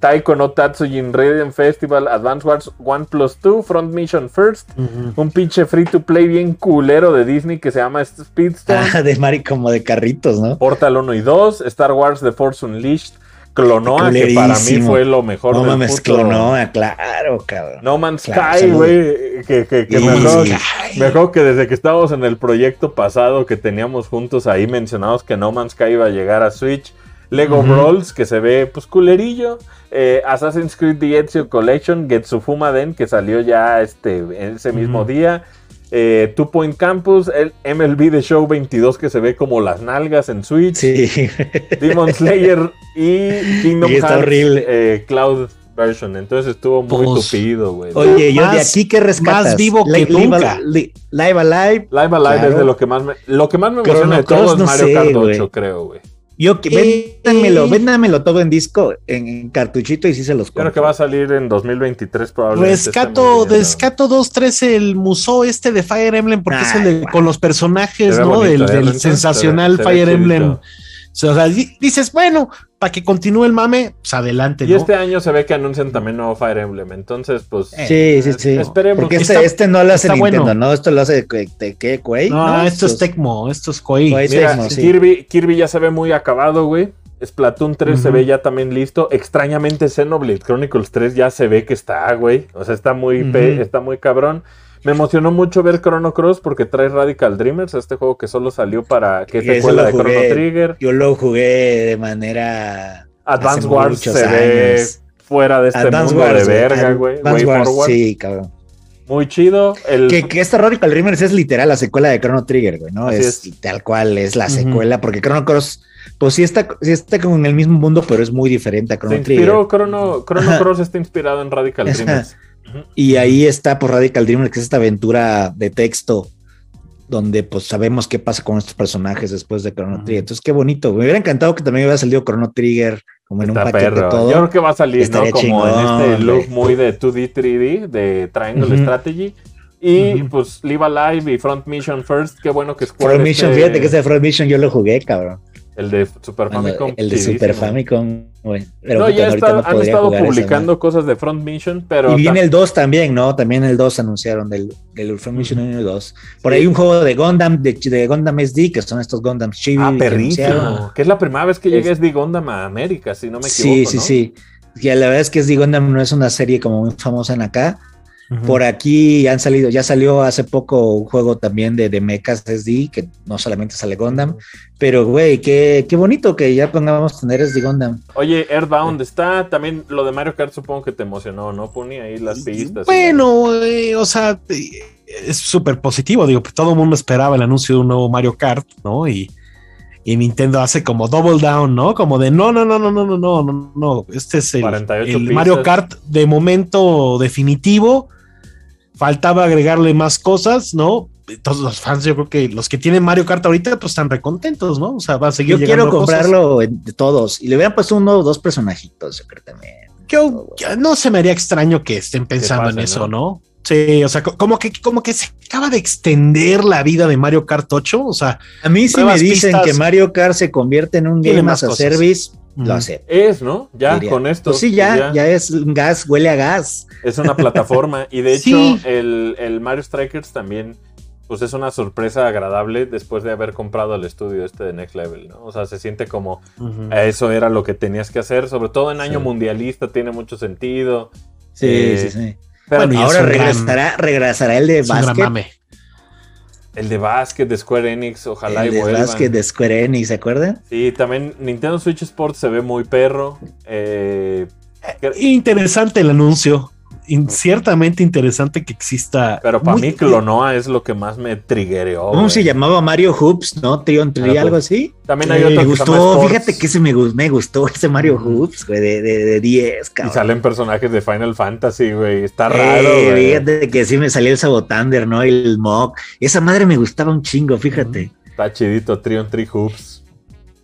Taiko no Tatsujin Radiant Festival, Advance Wars 1 Plus 2, Front Mission First. Un pinche free to play bien culero de Disney que se llama Speedstone. Ah, de Mari como de carritos, ¿no? Portal 1 y 2, Star Wars The Force Unleashed, Clonoa, que para mí fue lo mejor No mames, puto- Clonoa, claro, cabrón. No Man's Claro, Sky, güey. Que, que, que Sí, me, acuerdo, sí. me acuerdo que desde que estábamos en el proyecto pasado que teníamos juntos ahí mencionados que No Man's Sky iba a llegar a Switch. Lego Ujú. Brawls, que se ve pues culerillo. Eh, Assassin's Creed The Ezio Collection, Getsufuma Den, que salió ya este, ese mismo día. Eh, Two Point Campus, el MLB The Show 22, que se ve como las nalgas en Switch. Sí. Demon Slayer y Kingdom Y está Hearts horrible. eh, Cloud Version. Entonces estuvo muy Pues, tupido, güey. Oye, yo de aquí que rescatas. más vivo que Li- Live, nunca. Li- Live Alive. Live Alive Claro. es de lo que más me, lo que más me Chrono emociona de todo Cross es no Mario sé, Kart güey. 8, creo, güey. Yo que Eh, véndamelo, eh. véndamelo todo en disco, en, en cartuchito y sí se los Creo compro. que va a salir en 2023 probablemente. esté Rescato, rescato 2-3 el museo este de Fire Emblem, porque es el de- Ay, con los personajes, ¿no? bonito, del ¿eh, del sensacional Se ve- se ve Fire. Emblem. O sea, di- dices, bueno, para que continúe el mame, pues adelante, Y ¿no? este año se ve que anuncian también nuevo Fire Emblem. Entonces, pues. Sí, sí, sí. Esperemos. Porque este, Está- este no lo hace Nintendo, bueno. ¿no? Esto lo hace de, de qué, Quake, no, ¿no? esto es Tecmo, esto es Koei. Koei. Mira, Tecmo, sí. Kirby, Kirby ya se ve muy acabado, güey. Splatoon 3 se Ujú. ve ya también listo. Extrañamente, Xenoblade Chronicles 3 ya se ve que está, güey. O sea, está muy, pe- Ujú. está muy cabrón. Me emocionó mucho ver Chrono Cross porque trae Radical Dreamers, este juego que solo salió para que lo de Chrono. Trigger. Yo lo jugué de manera. Advance Wars se ve años. fuera de este Advance mundo Wars, de verga, güey. Advance Wars, Forward. sí, cabrón. Muy chido. El, Que, que esta Radical Dreamers es literal la secuela de Chrono Trigger, güey, ¿no? Es, es. tal cual, es la secuela, porque Chrono Cross, pues sí está, sí está como en el mismo mundo, pero es muy diferente a se Chrono inspiró Trigger. Chrono, Chrono. Cross está inspirado en Radical. Dreamers. Y ahí está pues Radical Dreamers, que es esta aventura de texto donde pues sabemos qué pasa con estos personajes después de Chrono. Trigger. Entonces, qué bonito. Me hubiera encantado que también hubiera salido Chrono Trigger como en un paquete perro. todo. Yo creo que va a salir, Como chingón, en este look muy de 2D, 3D, de Triangle Ujú. Strategy. Y pues Live Alive y Front Mission First. Qué bueno que Square. Front Mission, este- fíjate que ese Front Mission yo lo jugué, cabrón. El de Super Famicom. el de chidísimo. Super Famicom, güey. Pero No, ya está- no han estado publicando cosas de Front Mission, pero. Y viene el 2 también, ¿no? También el 2 anunciaron del, del Front Mission 1 y 2. Por Sí. ahí un juego de Gundam, de, de Gundam SD, que son estos Gundam Chibi. Ah, anunciaron. Que es la primera vez que llega SD Gundam a América, si no me Sí, equivoco. sí, ¿no? sí. Y la verdad es que SD Gundam no es una serie como muy famosa en acá. Por aquí han salido, ya salió hace poco un juego también de, de mechas SD, que no solamente sale Gundam, pero güey, qué, qué bonito que ya pongamos tener SD Gundam. Oye, Earthbound está. También lo de Mario Kart supongo que te emocionó, ¿no? Puni ahí las pistas. Bueno, eh, o sea, es súper positivo. Digo, pues todo el mundo esperaba el anuncio de un nuevo Mario Kart, ¿no? Y, y Nintendo hace como double down, ¿no? Como de no, no, no, no, no, no, no, no, no. Este es el, 48 el. Mario Kart de momento definitivo. Faltaba agregarle más cosas, ¿no? Todos los fans, yo creo que los que tienen Mario Kart ahorita, pues están recontentos, ¿no? O sea, va a seguir. Yo quiero comprarlo de todos y le hubieran puesto uno o dos personajitos, yo creo también. Yo, yo no se me haría extraño que estén pensando en eso, ¿no? ¿no? Sí, o sea, co- como que, como que se acaba de extender la vida de Mario Kart 8. O sea, A mí si me dicen pistas. que Mario Kart se convierte en un game más as a cosas. service. Lo acepto. Es, ¿no? Ya diría. con esto. Pues sí, ya, ya, es un gas, huele a gas. Es una plataforma. y de hecho, Sí. el, el Mario Strikers también, pues es una sorpresa agradable después de haber comprado el estudio este de Next Level, ¿no? O sea, se siente como eso era lo que tenías que hacer, sobre todo en año Sí. mundialista, tiene mucho sentido. Sí, Eh, sí, sí. Pero Bueno, y Ahora regresará, regresará el de es un gran básquet. El de básquet de Square Enix, ojalá El y de vuelvan. básquet de Square Enix, ¿se acuerdan? Sí, también Nintendo Switch Sports se ve muy perro. Eh, que- Interesante el anuncio. In- ciertamente interesante que exista. pero para muy- mí Clonoa es lo que más me triggereó. ¿Cómo se llamaba Mario Hoops? ¿No? Trion Tree, algo así. También hay Sí, otro Me gustó, fíjate que ese me, me gustó ese Mario. Hoops, güey, de, de, de 10, Y cabrón. salen personajes de Final Fantasy, güey. Está Eh, raro, güey. fíjate que sí me salió el Sabotander, ¿no? Y el Mock. Esa madre me gustaba un chingo, fíjate. Está chidito, Trion Tree Hoops.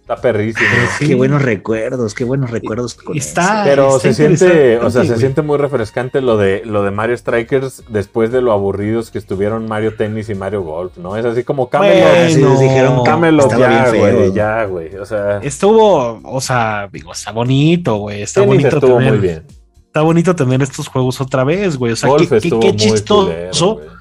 Está perrísimo. Sí. Qué buenos recuerdos, qué buenos recuerdos con Está- eso. Pero está se siente, o sea, se güey. siente muy refrescante lo de lo de Mario Strikers después de lo aburridos que estuvieron Mario Tennis y Mario Golf, ¿no? Es así como Camelot, Bueno, Así les dijeron Camelot ya, bien feo. güey, ya, güey. O sea, Estuvo, o sea, digo, está bonito, güey. Está Tennis bonito estuvo tener, muy bien. Está bonito tener estos juegos otra vez, güey. O sea, Golf qué, qué- qué chistoso. culero.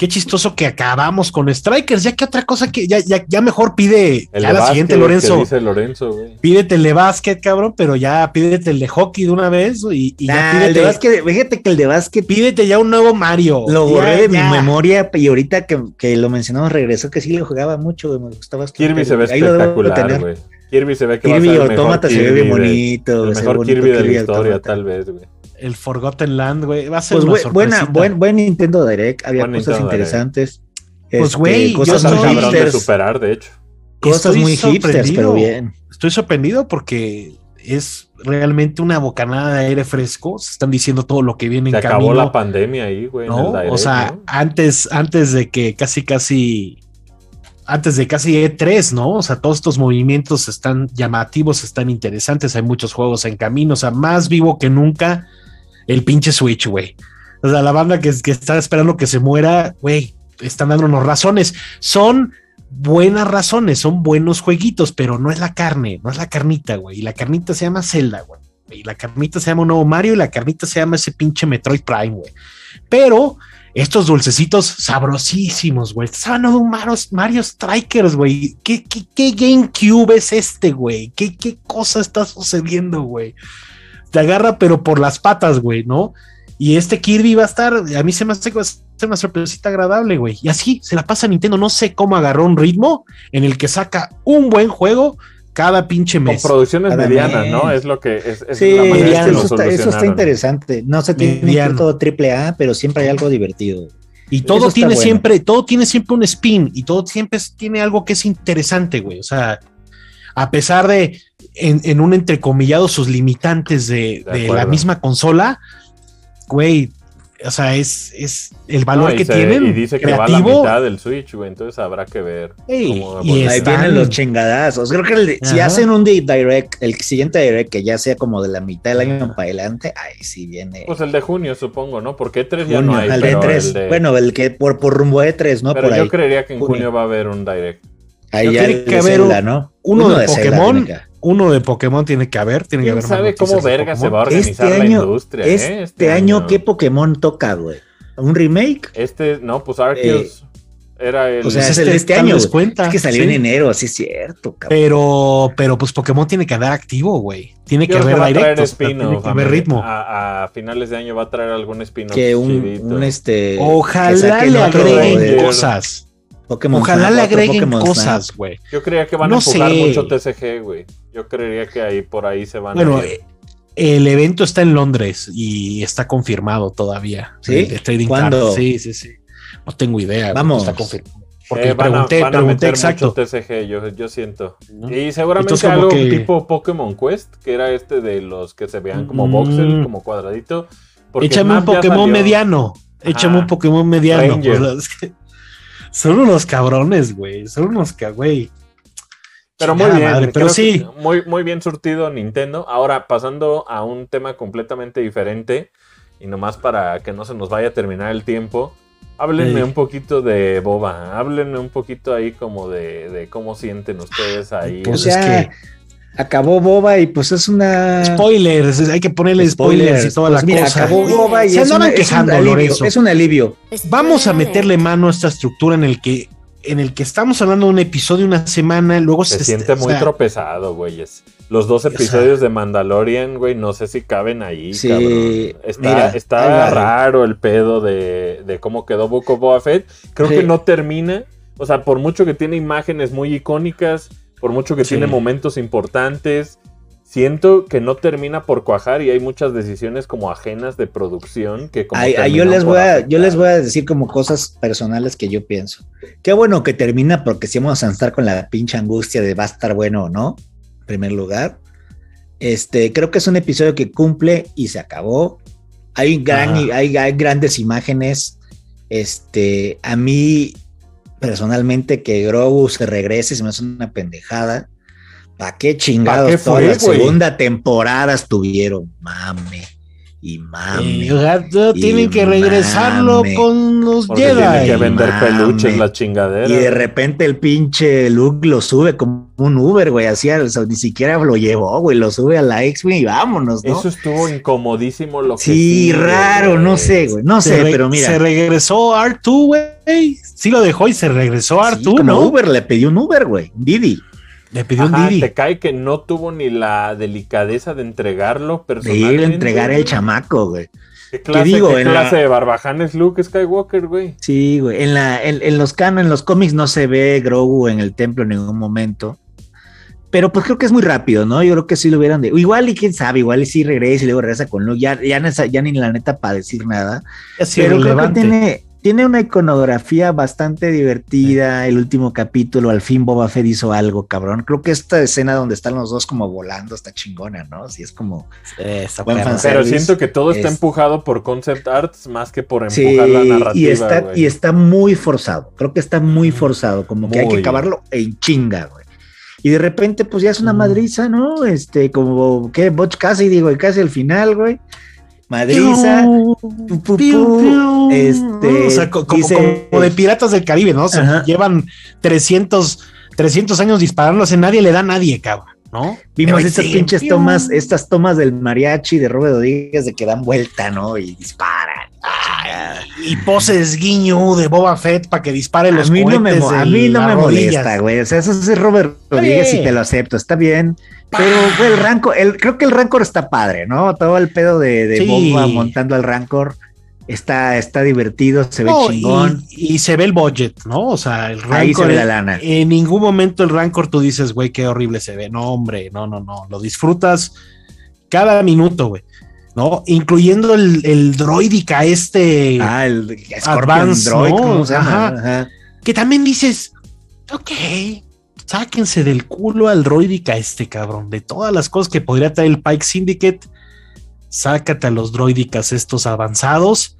Qué chistoso que acabamos con Strikers. Ya que otra cosa que ya, ya, ya mejor pide El ya la básquet siguiente, Lorenzo. dice Lorenzo, güey. Pídete el de básquet, cabrón, pero ya pídete el de hockey de una vez y, y ya Nah, el de pídete, básquet, fíjate que el de básquet pídete ya un nuevo Mario. lo Ya, borré de ya. mi memoria y ahorita que, que lo mencionamos regresó que sí le jugaba mucho, güey, me gustaba. Kirby se ve espectacular, güey. Kirby se ve que va a Kirby ser el mejor Automata se ve Kirby bien bonito. el mejor bonito Kirby de la historia, Automata. tal vez, güey. El Forgotten Land, güey. Va a ser Pues una bue- buena, buen, buen Nintendo Direct, había Buen cosas Nintendo Direct. interesantes. Pues, Este, güey, cosas muy cabrón de hipsters, superar, de hecho. cosas Estoy muy hipsters, sorprendido. pero bien. Estoy sorprendido porque es realmente una bocanada de aire fresco. Se están diciendo todo lo que viene Se en acabó camino. la pandemia ahí, güey. o sea, ¿no? antes, antes de que casi, casi, antes de casi E3, ¿no? O sea, todos estos movimientos están llamativos, están interesantes, hay muchos juegos en camino, o sea, más vivo que nunca el pinche Switch, güey. O sea, la banda que, está esperando que se muera, güey, están dándonos razones. Son buenas razones, son buenos jueguitos, pero no es la carne, no es la carnita, güey. Y la carnita se llama Zelda, güey. Y la carnita se llama un nuevo Mario y la carnita se llama ese pinche Metroid Prime, güey. Pero estos dulcecitos sabrosísimos, güey. Estás hablando de Mario, Strikers, güey. ¿Qué, qué, qué GameCube es este, güey? ¿Qué, ¿Qué cosa está sucediendo, güey? Te agarra, pero por las patas, güey, ¿no? Y este Kirby va a estar, a mí se me hace que va a ser una sorpresita agradable, güey. Y así se la pasa Nintendo. No sé cómo agarró un ritmo en el que saca un buen juego cada pinche Con mes. producciones Cada medianas, mes. ¿no? Es lo que es, es Sí, la manera en eso, que lo está, eso está solucionaron. interesante. No se tiene que Mediano. todo triple A, pero siempre hay algo divertido. Y todo tiene bueno. siempre, todo tiene siempre un spin y todo siempre tiene algo que es interesante, güey. O sea, a pesar de en, en un entrecomillado sus limitantes de, De de la misma consola, güey. O sea, es, es el valor No, que se- tienen. Y dice que va a la mitad del Switch, güey. Entonces habrá que ver. Ey, cómo y. Ahí vienen los chingadazos. Creo que el si hacen un di- direct, el siguiente direct que ya sea como de la mitad del año para adelante, ahí sí viene. Pues el de junio, supongo, ¿no? Porque E3 ya junio, no hay. el de pero tres. el de- Bueno, el que por, por rumbo de tres, ¿no? pero por yo ahí. creería que en Junio. junio va a haber un direct. Ahí Yo ya tiene el que haber un- ¿no? Uno de Pokémon, que- Uno de Pokémon tiene que haber, tiene que ¿Quién haber. sabe cómo verga se va a organizar Este la año- industria? ¿eh? Este, año, ¿qué Pokémon toca, güey? ¿Un remake? Este, no, pues Arceus era el. o sea, Pues es el de este tal año. cuenta, es que salió sí. en enero, así es cierto, cabrón. Pero, pero pues Pokémon tiene que andar activo, güey. Tiene que Yo haber directos, tiene que haber ritmo. A, a finales de año va a traer algún spin-off. que un, un, este. que Ojalá saquen le agreguen de Ranger. cosas. Pokémon Ojalá Snap, le agreguen Pokémon cosas, güey. Yo creía que van a No sé. mucho TCG, güey. Yo creería que ahí por ahí se van Bueno, a eh, el evento está en Londres y está confirmado todavía. ¿Sí? El de Trading ¿Cuándo? Sí, sí, sí. No tengo idea. Vamos. Está confirmado. Porque Eh, van a- pregunté, van a, pregunté meter exacto. mucho TCG, yo, yo siento. ¿no? Y seguramente Entonces, algo que- tipo Pokémon Quest, que era este de los que se vean como Mm. voxel, como cuadradito. porque Échame un Pokémon mediano. Échame un Pokémon mediano. Ranger. son unos cabrones, güey. Son unos que, güey. Pero muy bien, madre, pero sí. muy, muy bien surtido Nintendo. Ahora, pasando a un tema completamente diferente. y nomás para que no se nos vaya a terminar el tiempo, háblenme un poquito de Boba, háblenme un poquito ahí como de, de cómo sienten ustedes ahí. Pues es que- acabó Boba y pues es una. Spoilers, hay que ponerle spoilers, y toda Pues la mira, cosa. acabó Boba y Se es, andaban una- es un quejando, alivio. Es un alivio. Vamos a meterle mano a esta estructura en el que en el que estamos hablando de un episodio una semana, luego Se se, siente o muy sea, tropezado, güeyes. Los dos sea- episodios de Mandalorian, güey, no sé si caben ahí, Sí, cabrón. Está, mira, está raro el pedo de, de cómo quedó Book of Boba Fett. Creo Sí. que no termina. O sea, por mucho que tiene imágenes muy icónicas, por mucho que Sí. tiene momentos importantes, siento que no termina por cuajar y hay muchas decisiones como ajenas de producción que como Ay, ay, yo les voy a, yo les voy a decir como cosas personales que yo pienso. Qué bueno que termina porque si vamos a estar con la pinche angustia de va a estar bueno o no, en primer lugar. Este, creo que es un episodio que cumple y se acabó. Hay, gran, Ajá. hay, hay grandes imágenes. Este, a mí personalmente que Grogu se regrese se me hace una pendejada. ¿Para qué chingados qué toda la segunda temporada estuvieron? Mame y eh, gato, Y tienen que regresarlo mame. con los Jedi. tiene que vender Mame. peluches la chingadera. Y de repente el pinche Luke lo sube como un Uber, güey, así, o sea, ni siquiera lo llevó, güey, lo sube a la X-Wing y vámonos, ¿no? Eso estuvo incomodísimo lo que sí, sigue, raro, no sé, güey, no Se sé, pero mira. Se regresó R2, güey. Sí lo dejó y se regresó sí, R2, como ¿no? Uber, le pidió un Uber, güey, Didi, Le pidió un Ajá, Didi. te cae que no tuvo ni la delicadeza de entregarlo de personalmente. ir a entregar el chamaco, güey. ¿Qué clase, digo, qué en la- clase de barbaján es Luke Skywalker, güey? Sí, güey, en, la, en, en los canos, en los cómics no se ve Grogu en el templo en ningún momento. Pero pues creo que es muy rápido, ¿no? Yo creo que sí lo hubieran de. Igual y quién sabe, igual y sí regresa y luego regresa con Luke. Ya, ya, no- ya ni la neta para decir nada. Es Pero creo que tiene, tiene una iconografía bastante divertida. El último capítulo, al fin Boba Fett hizo algo, cabrón. Creo que esta escena donde están los dos como volando está chingona, ¿no? Sí, es como. Está Buen. Pero siento que todo está es- empujado por concept arts más que por Sí, empujar la narrativa. y está, güey. y está muy forzado. Creo que está muy forzado, como que hay que acabarlo en chinga, güey. Y de repente, pues ya es una madriza, ¿no? Este, como que Butch casi, digo, y casi al final, güey. Madriza. pu, pu, Piu, pu, piu. este, o sea, co- como, dice- como de Piratas del Caribe, ¿no? O sea, Ajá. llevan 300, 300 años disparándose, nadie le da a nadie, cabrón, ¿no? Vimos estas sí, pinches piu. tomas, estas tomas del mariachi de Robert Rodríguez de que dan vuelta, ¿no? Y disparan. Y poses guiño de Boba Fett para que dispare los a mí no me, a mí no me molesta, güey. O sea, eso es Robert Rodríguez y te lo acepto, está bien. Pero, el Rancor, el, creo que el Rancor está padre, ¿no? Todo el pedo de, de Sí. Boba montando al Rancor está, está divertido, se ve No, chingón. y, y se ve el budget, ¿no? O sea, el Ahí se Rancor. ve la lana. En ningún momento el Rancor tú dices, güey, qué horrible se ve. No, hombre, no, no, no. Lo disfrutas cada minuto, güey. ¿No? Incluyendo el, el droidica este. Ah, el Scorpion Advance, Droid, ¿no? ¿cómo se llama? Ajá. Ajá. que también dices, ok, sáquense del culo al droidica este cabrón. De todas las cosas que podría traer el Pike Syndicate, sácate a los droidicas estos avanzados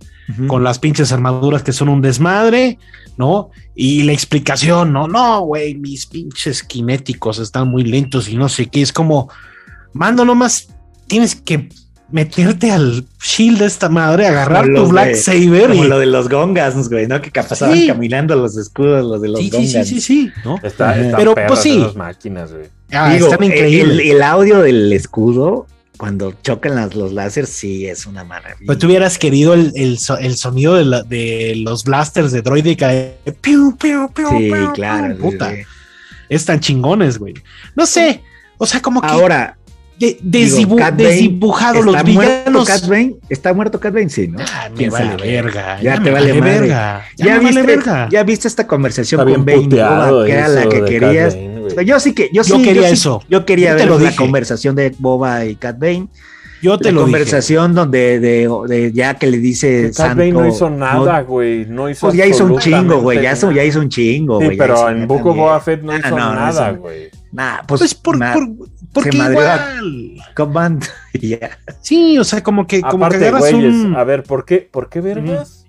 con las pinches armaduras que son un desmadre, ¿no? Y la explicación, no, no, güey, mis pinches kinéticos están muy lentos y no sé qué. Es como, mando nomás, tienes que meterte al shield de esta madre, agarrar tu Black de- Saber Como y. lo de los Gongas, güey, ¿no? Que pasaban Sí. caminando los escudos, los de los Sí, sí, Gongas. sí, sí, sí, ¿no? Está, Ajá. están Pero, pues, sí. máquinas, güey. Ah, Digo, están el, increíbles. el audio del escudo, cuando chocan las, los láseres, sí es una maravilla. Pues tú hubieras querido el, el so- el sonido de, la- de los blasters de droidica. de piu, piu, piu, Sí, piu, claro. piu, sí, Puta, sí. están chingones, güey. No sé, o sea, como que Ahora, de- digo, Bane, desdibujado los ¿está muerto villanos. Cat Bane? ¿Está muerto Cat Bane? Sí, ¿no? Ah, me ¿Quién vale sabe? verga. Ya te vale verga. Ya, ¿Ya, me viste, vale verga. ¿Ya viste esta conversación Está con bien Bane Boba, que era la que querías? Bane. Yo sí que, yo, Yo sí, quería sí- eso. Yo quería Yo ver la dije. conversación de Boba y Cat Bane. Yo te la lo dije. conversación donde de, de ya que le dice Cat Santo. Bane no hizo nada, güey. No hizo pues ya hizo un chingo, güey. Ya, ya hizo un chingo, Sí, güey. ya pero en bien. Boba Fett no Ah, hizo no, no nada, güey. Nah, pues, Pues por, nah, por- porque igual. Command, y ya. Sí, o sea, como que, como que Aparte, agarras güeyes, un. a ver, ¿por qué, ¿por qué vergas?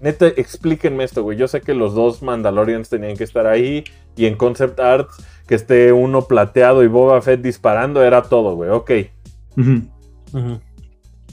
Neta, explíquenme esto, güey. Yo sé que los dos Mandalorians tenían que estar ahí y en concept arts que esté uno plateado y Boba Fett disparando era todo, güey. Ok.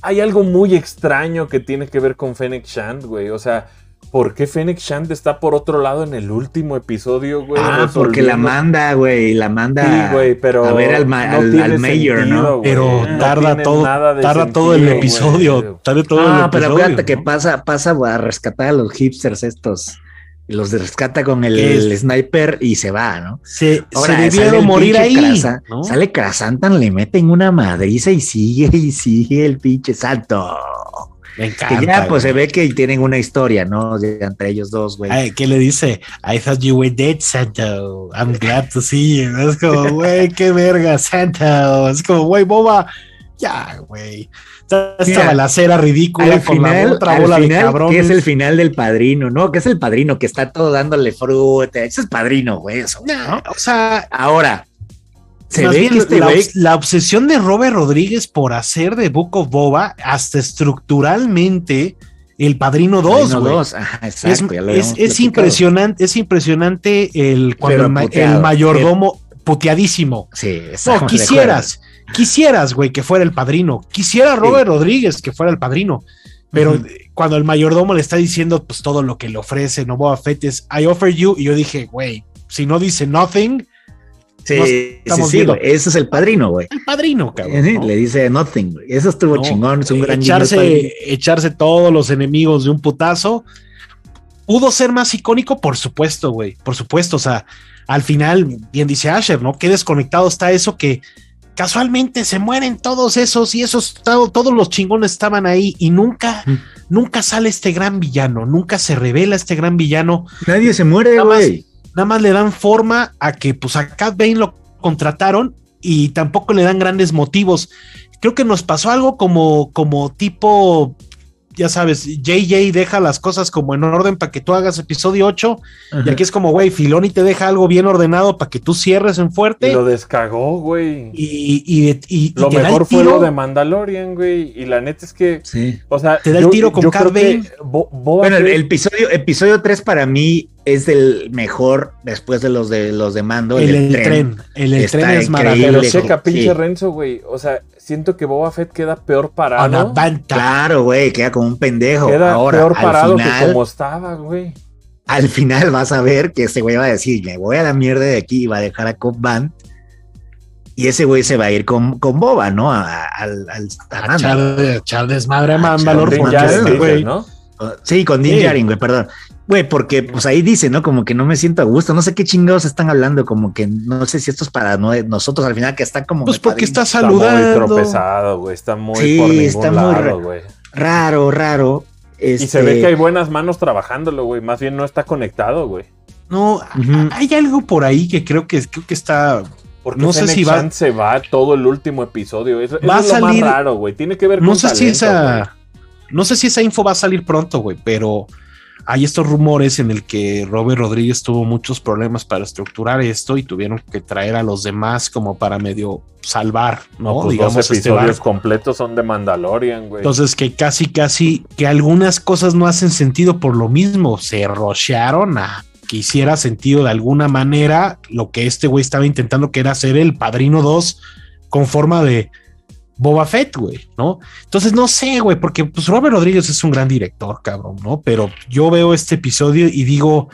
Hay algo muy extraño que tiene que ver con Fennec Shand, güey. O sea, ¿por qué Fennec Shand está por otro lado en el último episodio, güey? Ah, porque la manda, güey, la manda Sí, güey, pero a ver al, ma- no al- mayor, sentido, ¿no? güey. Pero No tarda todo, tarda todo el episodio. güey. Tarda todo el Ah, pero episodio. acuérdate que ¿no? pasa, pasa a rescatar a los hipsters estos. Los rescata con el, el sniper y se va, ¿no? se, Ahora, se debieron el morir ahí. Krasa- ¿no? Sale Krasantan, le meten una madriza y sigue y sigue el pinche santo. Me encanta. Que ya pues se ve que tienen una historia, ¿no? Entre ellos dos, güey. Ay, ¿Qué le dice? I thought you were dead, Santo. I'm glad to see you. Es como, güey, qué verga, Santo. Es como, güey, boba. Ya, güey. Esta esta balacera ridícula al final, la otra al bola de final, cabrón. que es el final del padrino, ¿no? Que es el padrino que está todo dándole fruta. Ese es padrino, güey. Eso, ¿no? O sea, Ahora, se más ve bien que este la, obsesión de Robert Rodríguez por hacer de Book of Boba hasta estructuralmente el Padrino 2, Padrino güey. Es, impresionante, es impresionante el cuando el, ma- puteado, el mayordomo puteadísimo. Sí, No, quisieras, quisieras, güey, que fuera el padrino. Quisiera Robert Rodríguez que fuera el padrino. Pero cuando el mayordomo le está diciendo pues todo lo que le ofrece, no Boba Fett es I offer you, y yo dije, güey, si no dice nothing, Sí, sí, sí, viendo. ese es el padrino, güey. el padrino, cabrón. Sí, ¿no? Le dice nothing, güey. Eso estuvo No, chingón, es un gran echarse, echarse todos los enemigos de un putazo. Pudo ser más icónico, por supuesto, güey. Por supuesto. O sea, al final, bien dice Asher, ¿no? Qué desconectado está eso que casualmente se mueren todos esos y esos, todo- todos los chingones estaban ahí y nunca, Mm. nunca sale este gran villano, nunca se revela este gran villano. Nadie se muere, güey. Nada más le dan forma a que, pues, a Cat Bane lo contrataron y tampoco le dan grandes motivos. Creo que nos pasó algo como, como tipo, ya sabes, JJ deja las cosas como en orden para que tú hagas episodio 8 y aquí es como, güey, Filoni te deja algo bien ordenado para que tú cierres en Y fuerte lo descagó, güey. y, y, y- y Lo mejor fue lo de Mandalorian, güey. Y la neta es que, Sí. o sea, Te da el tiro con que Bane. Bo- Boba Bueno, Fett- el episodio, episodio 3 para mí es el mejor después de los de los de mando. el, el tren. el, el Está tren es maravilloso. Pero checa, pinche Sí. Renzo, güey. O sea, siento que Boba Fett queda peor parado. banta. Claro, güey, queda como un pendejo. Queda Ahora, peor parado al que final, como estaba, güey. al final vas a ver que ese güey va a decir, me voy a la mierda de aquí y va a dejar a Cobb Band. Y ese güey se va a ir con, con Boba, ¿no? A- a- Al, al, a echar, desmadre a A Mandalor. Sí, con Din Sí. Djarin, güey, perdón. Güey, porque pues ahí dice, ¿no? Como que no me siento a gusto, no sé qué chingados están hablando, como que no sé si esto es para no- nosotros al final que están como... Pues porque está Está muy saludando. tropezado, güey. Está muy Sí, por ningún está muy lado, ra- güey. Raro, raro. Y se Este, ve que hay buenas manos trabajándolo, güey. Más bien no está conectado, güey. No, hay algo por ahí que creo que creo que está. Porque No sé si va- se va todo el último episodio. Eso, eso Va a es lo salir- más raro, güey. Tiene que ver con No sé si esa. No sé si esa info va a salir pronto, güey, pero hay estos rumores en el que Robert Rodríguez tuvo muchos problemas para estructurar esto y tuvieron que traer a los demás como para medio salvar, ¿no? No, pues Digamos dos este episodios completos son de Mandalorian, güey. Entonces que casi, casi, que algunas cosas no hacen sentido por lo mismo. Se rochearon a que hiciera sentido de alguna manera lo que este güey estaba intentando, que era hacer el Padrino 2 con forma de Boba Fett, güey, ¿no? Entonces no sé, güey, porque pues Robert Rodríguez es un gran director, cabrón, ¿no? Pero yo veo este episodio y digo,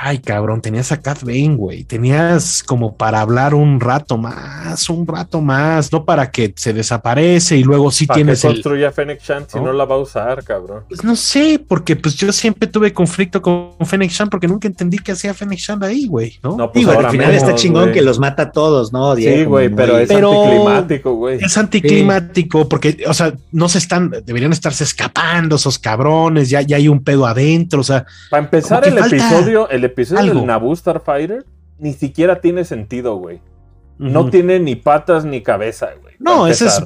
ay, cabrón, tenías a Cat Bane, güey, tenías como para hablar un rato más, un rato más, no para que se desaparece y luego sí ¿Para tienes el... construye a Fennec Shand si ¿No? no la va a usar, cabrón? Pues no sé, porque pues yo siempre tuve conflicto con Fennec Shand porque nunca entendí qué hacía Fennec Shand ahí, güey, ¿no? No, pues Digo, ahora al final menos, está chingón güey. que los mata a todos, ¿no? Sí, güey, pero es Pero- anticlimático, güey. Es anticlimático porque, o sea, no se están, deberían estarse escapando esos cabrones, ya, ya hay un pedo adentro, o sea, Para empezar el que falta episodio, el episodio algo. del Naboo Starfighter ni siquiera tiene sentido, güey. No tiene ni patas ni cabeza, güey. No, ese es,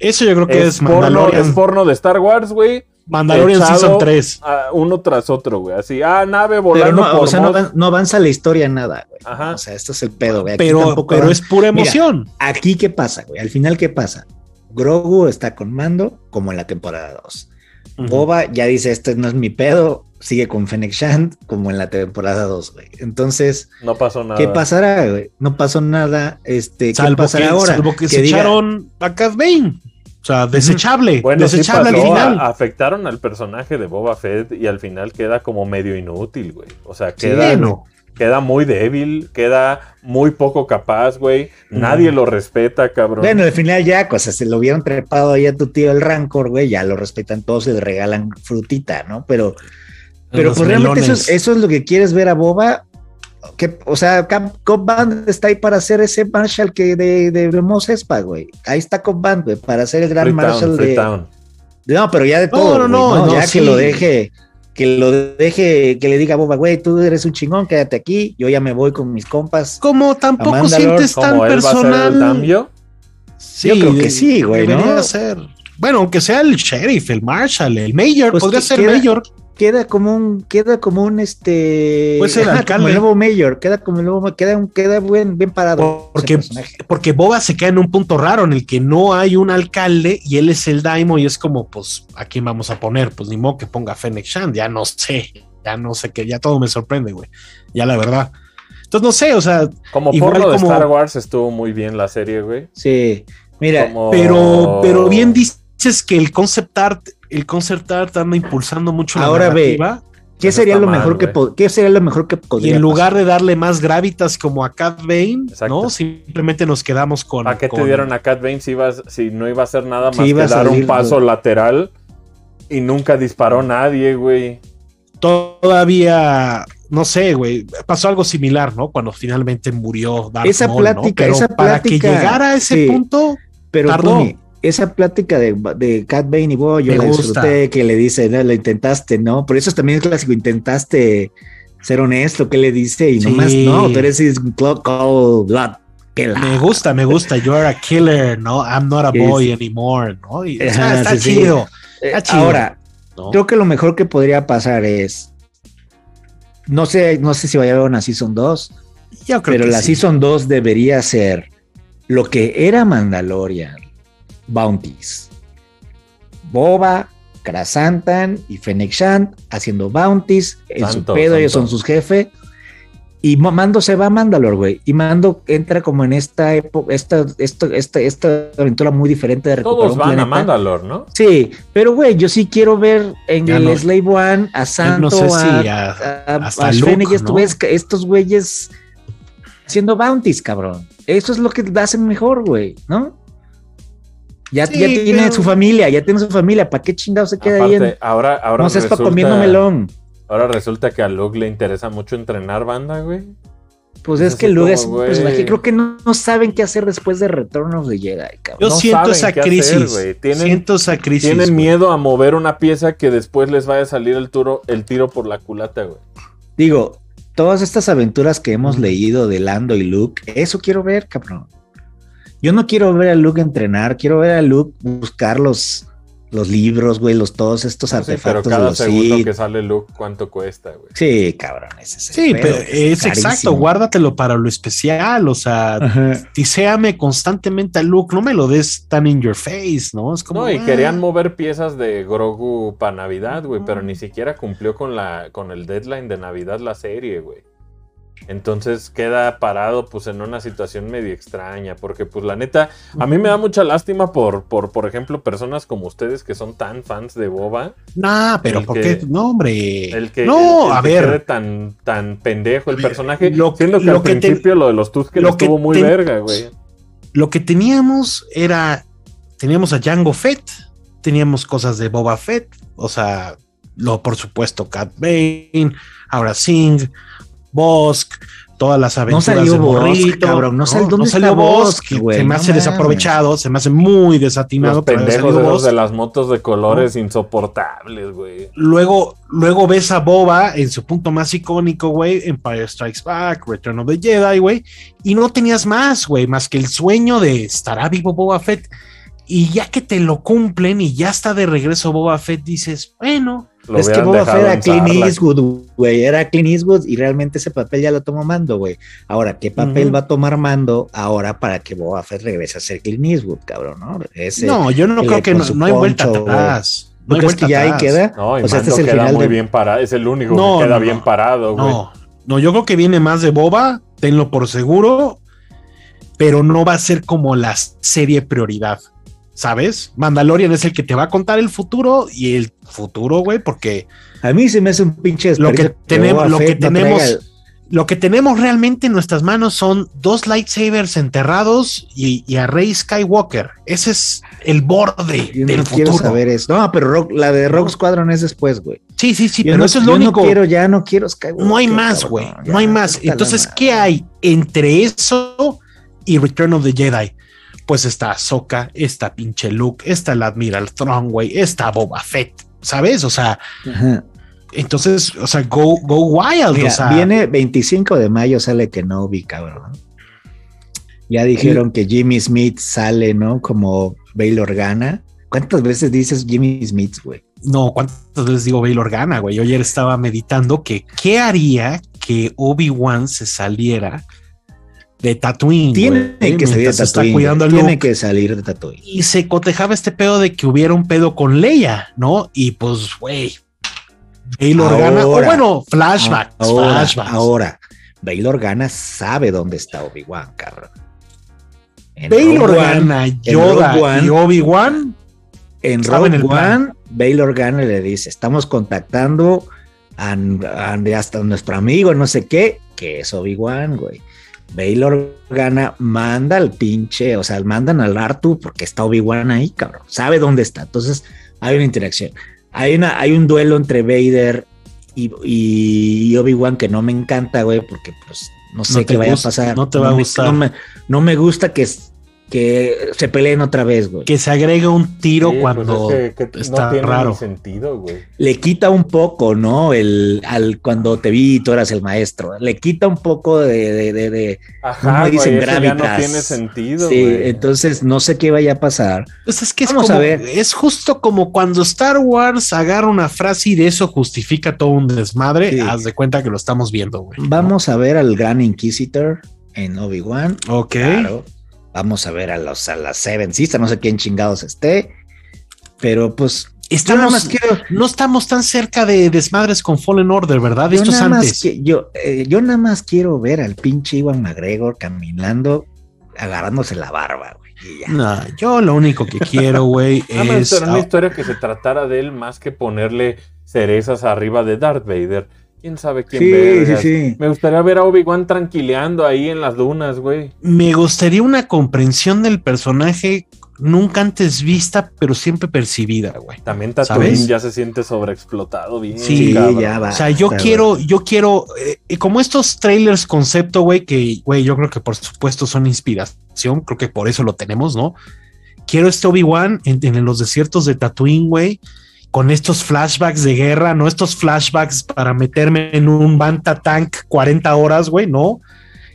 eso yo creo que es, porno, Mandalorian. es porno de Star Wars, güey. Mandalorian Season 3. a uno tras otro, güey. Así, ah, nave Pero volando no, por o sea, no, no avanza la historia nada, güey. Ajá. O sea, esto es el pedo, güey. Aquí Pero, pero es pura Mira, emoción. Aquí, ¿qué pasa, güey? Al final, ¿qué pasa? Grogu está con mando, como en la temporada 2. Ujú. Boba ya dice, este no es mi pedo, sigue con Fennec Shand, como en la temporada 2, güey. Entonces, No pasó nada. ¿qué pasará, güey? No pasó nada. Este, ¿Qué pasará que, ahora? salvo que, se diga- echaron a Cat Bane. sea, desechable. Bueno, sí desechable al pasó, final. a- afectaron al personaje de Boba Fett y al final queda como medio inútil, güey. O sea, Sí, queda, no. queda muy débil, queda muy poco capaz, güey. Nadie lo respeta, cabrón. Bueno, al final ya, o sea, se lo vieron trepado ahí a tu tío el Rancor, güey, ya lo respetan todos y le regalan frutita, ¿no? Pero, pero pues realmente eso, es- eso es lo que quieres ver a Boba. Que, o sea, Cobb Band está ahí para hacer ese Marshall que de, de, de Mos Espa, güey. Ahí está Cobb Band, güey, para ser el gran Freetown, Marshall de. No, pero ya de No, todo. no, güey, no, no, ya sí. que lo deje, que lo deje, que le diga a Boba, güey, tú eres un chingón, quédate aquí, yo ya me voy con mis compas. Como tampoco sientes tan hacer el personal. cambio. Sí, Yo creo que sí, güey, ¿no? Ser. Bueno, aunque sea el sheriff, el marshal, el mayor, Pues podría que ser mayor. Queda como un, queda como un este. Ser ajá, alcalde. Como el nuevo mayor, queda como el nuevo, queda un, queda buen, bien parado. Porque-. Porque Boba se queda en un punto raro en el que no hay un alcalde y él es el daimo y es como, pues, ¿a quién vamos a poner? Pues ni modo que ponga Fennec Shand, ya no sé, ya no sé qué, ya todo me sorprende, güey. Ya la verdad. Entonces no sé, o sea, Como Igual porno de como- Star Wars estuvo muy bien la serie, güey. Sí. Mira, Como- pero, pero bien dices que el concept art, el concept art anda impulsando mucho Ahora la ve, narrativa. ¿qué eso sería lo mal, mejor que qué sería lo mejor que Y podría en lugar de darle más gravitas como a Cat Bane, Exacto. ¿no? Simplemente nos quedamos con. ¿Para qué te dieron a Cat Bane si, ibas- si no iba a hacer nada más que a dar un paso lateral y nunca disparó nadie, güey? Todavía, no sé, güey, pasó algo similar, ¿no? Cuando finalmente murió Darth Esa Maul, ¿no? plática, Pero esa para que llegara a ese sí. punto, Pero Tardó. Tony, esa plática de, de Cat Bane y Bo, yo Me la gusta. que le dice, no, lo intentaste, ¿no? Pero eso también es clásico, intentaste ser honesto, ¿qué le dice? Y Sí. nomás, no, tú eres his clock cold blood. killer. me gusta, me gusta. You are a killer, ¿no? I'm not a boy anymore, ¿no? Y, Ajá, está sí, chido. Eh, está chido. Ahora, ¿no? creo que lo mejor que podría pasar es, no sé, no sé si vaya a haber una Season 2, Yo creo pero que la. Season 2 debería ser lo que era Mandalorian, Bounties. Boba, Krasantan y Fennec Shand haciendo Bounties en Santo, su pedo, ellos son sus jefes. Y Mando se va a Mandalore, güey. Y Mando entra como en esta época, esta, esta, esta, esta aventura muy diferente de recuperar Todos van a planeta. Mandalore, ¿no? Sí, pero güey, yo sí quiero ver en Ya el no- Slave One a Santo, no sé a, si a- a- hasta a Luke, Fennec y estos ¿no? güeyes, estos güeyes haciendo bounties, cabrón. Eso es lo que hacen mejor, güey, ¿no? Ya, Sí, ya tiene pero- su familia, ya tiene su familia. ¿Para qué chingado se queda ahí en Aparte, ahora, ahora no seas resulta, comiendo melón? ahora resulta que a Luke le interesa mucho entrenar banda, güey. Pues Es es que Luke es un personaje. Creo que no, no saben qué hacer después de Return of the Jedi, cabrón. Yo no siento saben esa qué hacer, crisis. güey. Tienen- siento esa crisis. Tienen güey. miedo a mover una pieza que después les vaya a salir el, turo, el tiro por la culata, güey. Digo, todas estas aventuras que hemos leído de Lando y Luke, eso quiero ver, cabrón. Yo no quiero ver a Luke entrenar, quiero ver a Luke buscar los, los libros, güey, los todos estos Sí, pero artefactos de cada segundo Sith. que sale Luke, ¿cuánto cuesta, güey? Sí, cabrón, ese es el Sí, pedo, pero que es exacto, guárdatelo para lo especial, o sea, Ajá. tiséame constantemente a Luke, no me lo des tan in your face, ¿no? Es como. No, y ah, querían mover piezas de Grogu para Navidad, güey, pero ni siquiera cumplió con la con el deadline de Navidad la serie, güey. Entonces queda parado pues en una situación medio extraña, porque pues la neta, a mí me da mucha lástima por, por, por ejemplo, personas como ustedes que son tan fans de Boba, Nah, pero ¿por qué? No, hombre. el que, no, el- el a que ver. quede tan, tan pendejo el ver, personaje, lo- siendo que lo al que te- principio lo de los Tusken lo que estuvo muy verga, güey. Lo que teníamos era. Teníamos a Jango Fett, teníamos cosas de Boba Fett, o sea, lo por supuesto, Cat Bane, ahora Singh, Bosk, todas las aventuras salió de Bossk, Morrito, cabrón, no sal- ¿dónde está salió Bosk, güey? se me No hace desaprovechado, se me hace muy desatinado. Los pendejos esos Bossk. de las motos de colores insoportables, güey. Luego, luego ves a Boba en su punto más icónico, güey, Empire Strikes Back, Return of the Jedi, güey, y no tenías más, güey, más que el sueño de estará vivo Boba Fett. Y ya que te lo cumplen y ya está de regreso Boba Fett, dices, bueno, Lo es que Boba Fett era Clint. Eastwood, güey. Era Clint Eastwood y realmente ese papel ya lo tomó Mando, güey. Ahora, ¿qué papel va a tomar Mando ahora para que Boba Fett regrese a ser Clint Eastwood, cabrón? ¿no? Ese, no, yo no creo que no, hay vuelta atrás. No ¿No hay crees vuelta que ya ahí atrás. queda? No, y o sea, este es el queda final muy de... bien parado. Es el único No, que queda no, bien parado, güey. No, no, yo creo que viene más de Boba, tenlo por seguro, pero no va a ser como la serie prioridad. ¿Sabes? Mandalorian es el que te va a contar el futuro y el futuro, güey, porque A mí se me hace un pinche lo que tenemos, lo que no tenemos, traiga- lo que tenemos realmente en nuestras manos son dos lightsabers enterrados y, y a Rey Skywalker. Ese es el borde Yo del no quiero futuro. saber eso. No, pero Rock- la de Rock Squadron es después, güey. Sí, sí, sí, Yo pero no- eso es lo yo único. No quiero, ya no quiero Skywalker. No hay más, güey. ya, No hay más. Entonces. ¿qué hay entre eso y Return of the Jedi? Pues está Ahsoka, está pinche Luke, está el Admiral Thrawn, güey, está Boba Fett, ¿sabes? O sea, Ajá. entonces, o sea, go, go wild. Mira, o sea, viene 25 de mayo, sale Kenobi, cabrón. Ya dijeron que Jimmy Smith sale, ¿no? Como Bail Organa. ¿Cuántas veces dices Jimmy Smith, güey? no, ¿cuántas veces digo Bail Organa, güey? Yo ayer estaba meditando que qué haría que Obi-Wan se saliera de Tatooine. Tiene que salir de está Tatooine. cuidando Tiene Luke. que salir de Tatooine. y se cotejaba este pedo de que hubiera un pedo con Leia, ¿no? Y pues, güey, Bail Organa, o bueno, flashbacks, Ahora, flashbacks. ahora, Bail Organa sabe dónde está Obi-Wan, cabrón. En Bail Rogue Organa, Yoda One- y Obi-Wan, En Rogue. One, Bail Organa le dice, estamos contactando a, a- hasta nuestro amigo, no sé qué, que es Obi-Wan, güey. Bail Organa manda al pinche, o sea, mandan al Artu porque está Obi-Wan ahí, cabrón. Sabe dónde está. Entonces, hay una interacción. Hay, una, hay un duelo entre Vader y, y Obi-Wan que no me encanta, güey, porque pues no sé No qué vaya gusta, a pasar. no te va a me- gustar. No me, no me gusta que, que se peleen otra vez, güey. que se agrega un tiro Sí, pues cuando es que- que está no tiene raro. sentido, güey. le quita un poco, ¿no? El al cuando te vi tú eras el maestro. Le quita un poco de, de, de, de- Ajá, me güey, dicen eso ya no tiene sentido, sí, güey. entonces no sé qué vaya a pasar. Pues es que es Vamos a ver. es justo como cuando Star Wars agarra una frase y de eso justifica todo un desmadre, Sí. haz de cuenta que lo estamos viendo, güey. Vamos a ver al Gran Inquisitor en Obi-Wan. Ok. Claro. Vamos a ver a los a las Seven Sisters, no sé quién chingados esté. Pero pues yo nada Estamos, más quiero no estamos tan cerca de desmadres con Fallen Order, ¿verdad? yo Esto es nada más antes. que- yo, eh, yo nada más quiero ver al pinche Iwan McGregor caminando, agarrándose la barba, güey. No, yo lo único que quiero, güey, es. gustaría una historia que se tratara de él más que ponerle cerezas arriba de Darth Vader. ¿Quién sabe quién Sí, sí, vergas? sí. Me gustaría ver a Obi-Wan tranquileando ahí en las dunas, güey. Me gustaría una comprensión del personaje nunca antes vista, pero siempre percibida, güey. También Tatooine ¿Sabes? ya se siente sobreexplotado bien. Sí, cabrón. ya va. O sea, yo quiero, yo quiero, eh, como estos trailers concepto, güey, que, güey, yo creo que por supuesto son inspiración, creo que por eso lo tenemos, ¿no? Quiero este Obi-Wan en, en los desiertos de Tatooine, güey, con estos flashbacks de guerra, no estos flashbacks para meterme en un Banta Tank 40 horas, güey, no.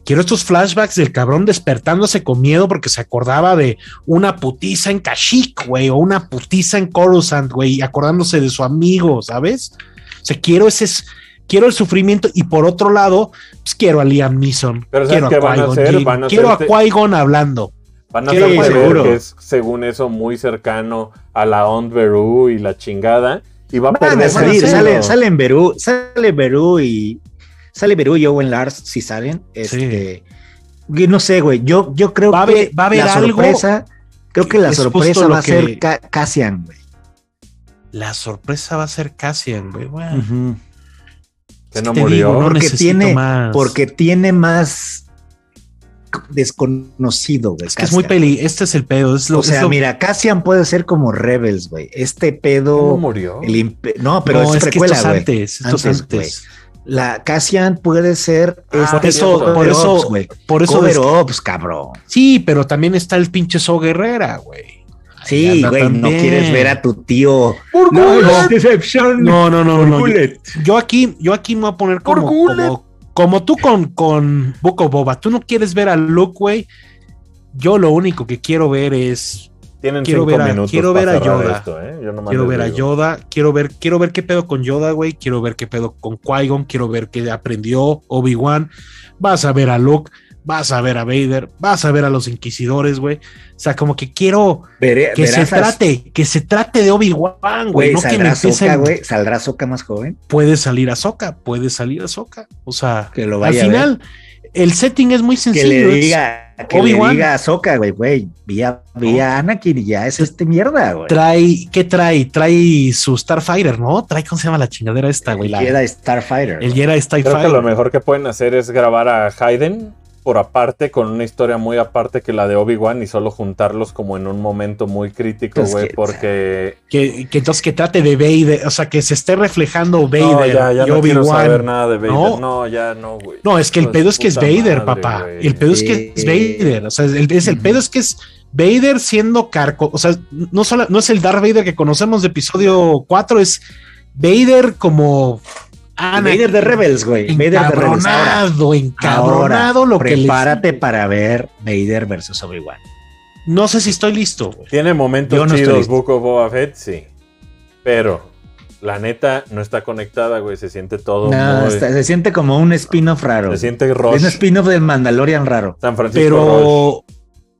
Quiero estos flashbacks del cabrón despertándose con miedo porque se acordaba de una putiza en Kashyyyk, güey, o una putiza en Coruscant, güey, y acordándose de su amigo, ¿sabes? O sea, quiero ese, quiero el sufrimiento y por otro lado, pues quiero a Liam Neeson. Pero ¿sabes quiero a Qui-Gon quiero a Qui-Gon hablando. Van a Sí, seguro. que es, según eso, muy cercano a la On Beru y la chingada. Y va a Van a perder salir, sale, sale en Perú, sale Perú y sale Perú y Owen Lars si salen. Este, y no sé, güey. Yo, yo creo Va que va a haber la algo sorpresa, creo que la sorpresa va a ser Ca- Cassian, güey. La sorpresa va a ser Cassian, güey. Bueno. Que no murió. digo, no Porque necesito tiene- más. Porque tiene más desconocido, güey. es que es muy peli. Este es el pedo. Es lo, O sea, es lo- mira, Cassian puede ser como Rebels, güey. Este ¿Cómo pedo. murió? el impe- no, pero no, es, es, que precuela, esto es güey. antes. Antes, antes. La Cassian puede ser Ah, este por eso- por eso- güey. Por eso. Cover cabrón. sí, pero también está el pinche So Guerrera, güey. Sí, güey, no quieres ver a tu tío. Por No, no. No, no, no, no. Yo, aquí, yo aquí me voy a poner como, como, como tú con, con of Boba. Tú no quieres ver a Luke, güey. Yo lo único que quiero ver es Tienen Quiero cinco ver a- quiero ver a Yoda. esto, ¿eh? Yo Quiero ver a. Yoda, quiero ver, quiero ver qué pedo con Yoda, güey. Quiero ver qué pedo con Qui-Gon, quiero ver qué aprendió Obi-Wan. Vas a ver a Luke, vas a ver a Vader, vas a ver a los inquisidores, güey. O sea, como que quiero Veré- que se a- trate, que se trate de Obi-Wan, güey. Güey, No que me saldrá Soca, güey. Saldrá Soca más joven. Puede salir a Soca, puede salir a Soca. O sea, Que lo al vaya a final, el setting es muy Que sencillo. le es- diga, que le Obi-Wan. diga a Soka, güey, güey, vi a, vi a Anakin y ya es este mierda, güey. trae, ¿qué trae? Trae su Starfighter, ¿no? Trae, ¿cómo se llama la chingadera esta, güey? La- Jedi Starfighter. el. Jedi Creo que Starfighter. lo mejor que pueden hacer es grabar a Hayden por aparte, con una historia muy aparte que la de Obi-Wan y solo juntarlos como en un momento muy crítico, güey, que- porque... Que, que entonces que trate de Vader, o sea, que se esté reflejando Vader no, ya, ya y no saber Obi-Wan. nada de Vader. ¿no? No, ya no, güey. No, es que el pedo es que es Vader, madre, papá. güey. El pedo es que es. Vader. O sea, el, es el pedo es que es Vader siendo carco. O sea, no, solo, no es el Darth Vader que conocemos de episodio 4, es Vader como Anakin, Vader de Rebels, güey. Vader de Rebels. Encabronado, encabronado lo que prepárate para ver Vader versus Obi-Wan. No sé si estoy listo, güey. Tiene momentos Yo no chidos. Book of Boba Fett, sí. Pero la neta no está conectada, güey. Se siente todo No, muy... está- se siente como un spin-off raro. Se siente Es Rush. un spin-off del Mandalorian raro. San Francisco Rush. Pero,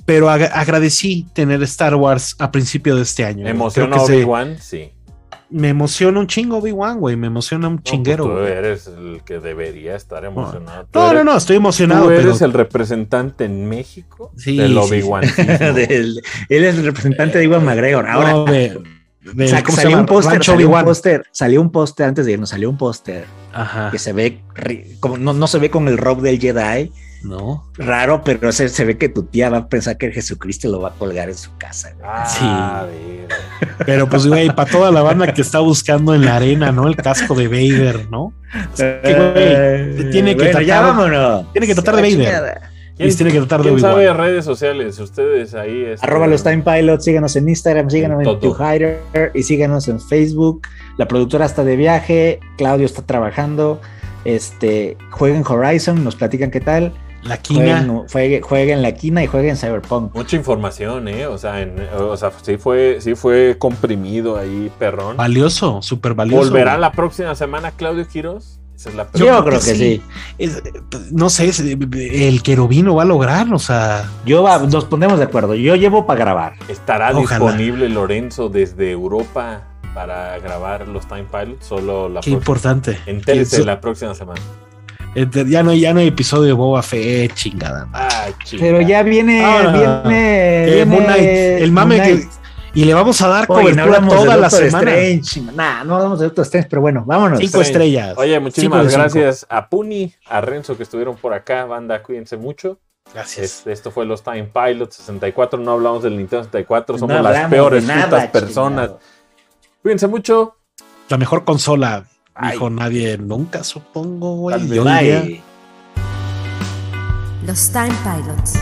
pero ag- agradecí tener Star Wars a principio de este año. güey. ¿Emociona Creo que se- Obi-Wan? Sí. Me emociona un chingo Obi-Wan, güey. Me emociona un No, pues chinguero. tú güey. eres el que debería estar emocionado. No, no, eres- no, estoy emocionado. Tú pero- eres el representante en México Sí, del sí, Obi-Wan. Él es el representante de Iwan McGregor. Ahora, No, de- de- sa- ¿cómo se salió un póster, salió un póster, salió un póster antes de irnos, salió un póster que se ve, como, no, no se ve con el rock del Jedi, No. raro, pero se, se ve que tu tía va a pensar que Jesucristo lo va a colgar en su casa. güey. Ah, verga. Pero pues, güey, para toda la banda que está buscando en la arena, ¿no? El casco de Vader, ¿no? Que, güey, tiene que Bueno, ya tratar- vámonos. tiene que tratar de Vader. Y tiene que tratar de ¿Quién Obi-Wan. sabe redes sociales? Ustedes ahí. este, Arroba los Time Pilots, síganos en Instagram, síganos en todo. TwoHider y síganos en Facebook. La productora está de viaje, Claudio está trabajando. Este, jueguen Horizon, nos platican qué tal. La quina. Jueguen, juegue- jueguen la quina y jueguen Cyberpunk. Mucha información, ¿eh? O sea, en- o sea sí, fue, sí fue comprimido ahí, perrón. Valioso, súper valioso. ¿Volverá güey. la próxima semana Claudio Quiroz? Esa es la Yo, creo que sí. Es- no sé, es- el querubino va a lograr, o sea, Yo va, nos ponemos de acuerdo. Yo llevo para grabar. ¿Estará Ojalá. disponible Lorenzo desde Europa para grabar los Time Pilots? Solo la qué próxima. importante. Entérese Que- la próxima semana. Enter- Ya no, ya no hay episodio de Boba Fett, chingada. Ah. Pero ya viene, Ah, viene, Eh, viene Moon Knight, el mame Moon que. Y le vamos a dar Oye, no cobertura de toda la semana. Strange. Nah, no hablamos de Doctor Strange, pero bueno, vámonos. Cinco Strange. estrellas. Oye, muchísimas cinco. gracias a Puni, a Renzo que estuvieron por acá. Banda, cuídense mucho. Gracias. Este, esto fue los Time Pilots 64. No hablamos del Nintendo 64. Somos No las peores de nada, putas personas. chingado. Cuídense mucho. La mejor consola. Dijo nadie nunca, supongo, güey. Los Time Pilots.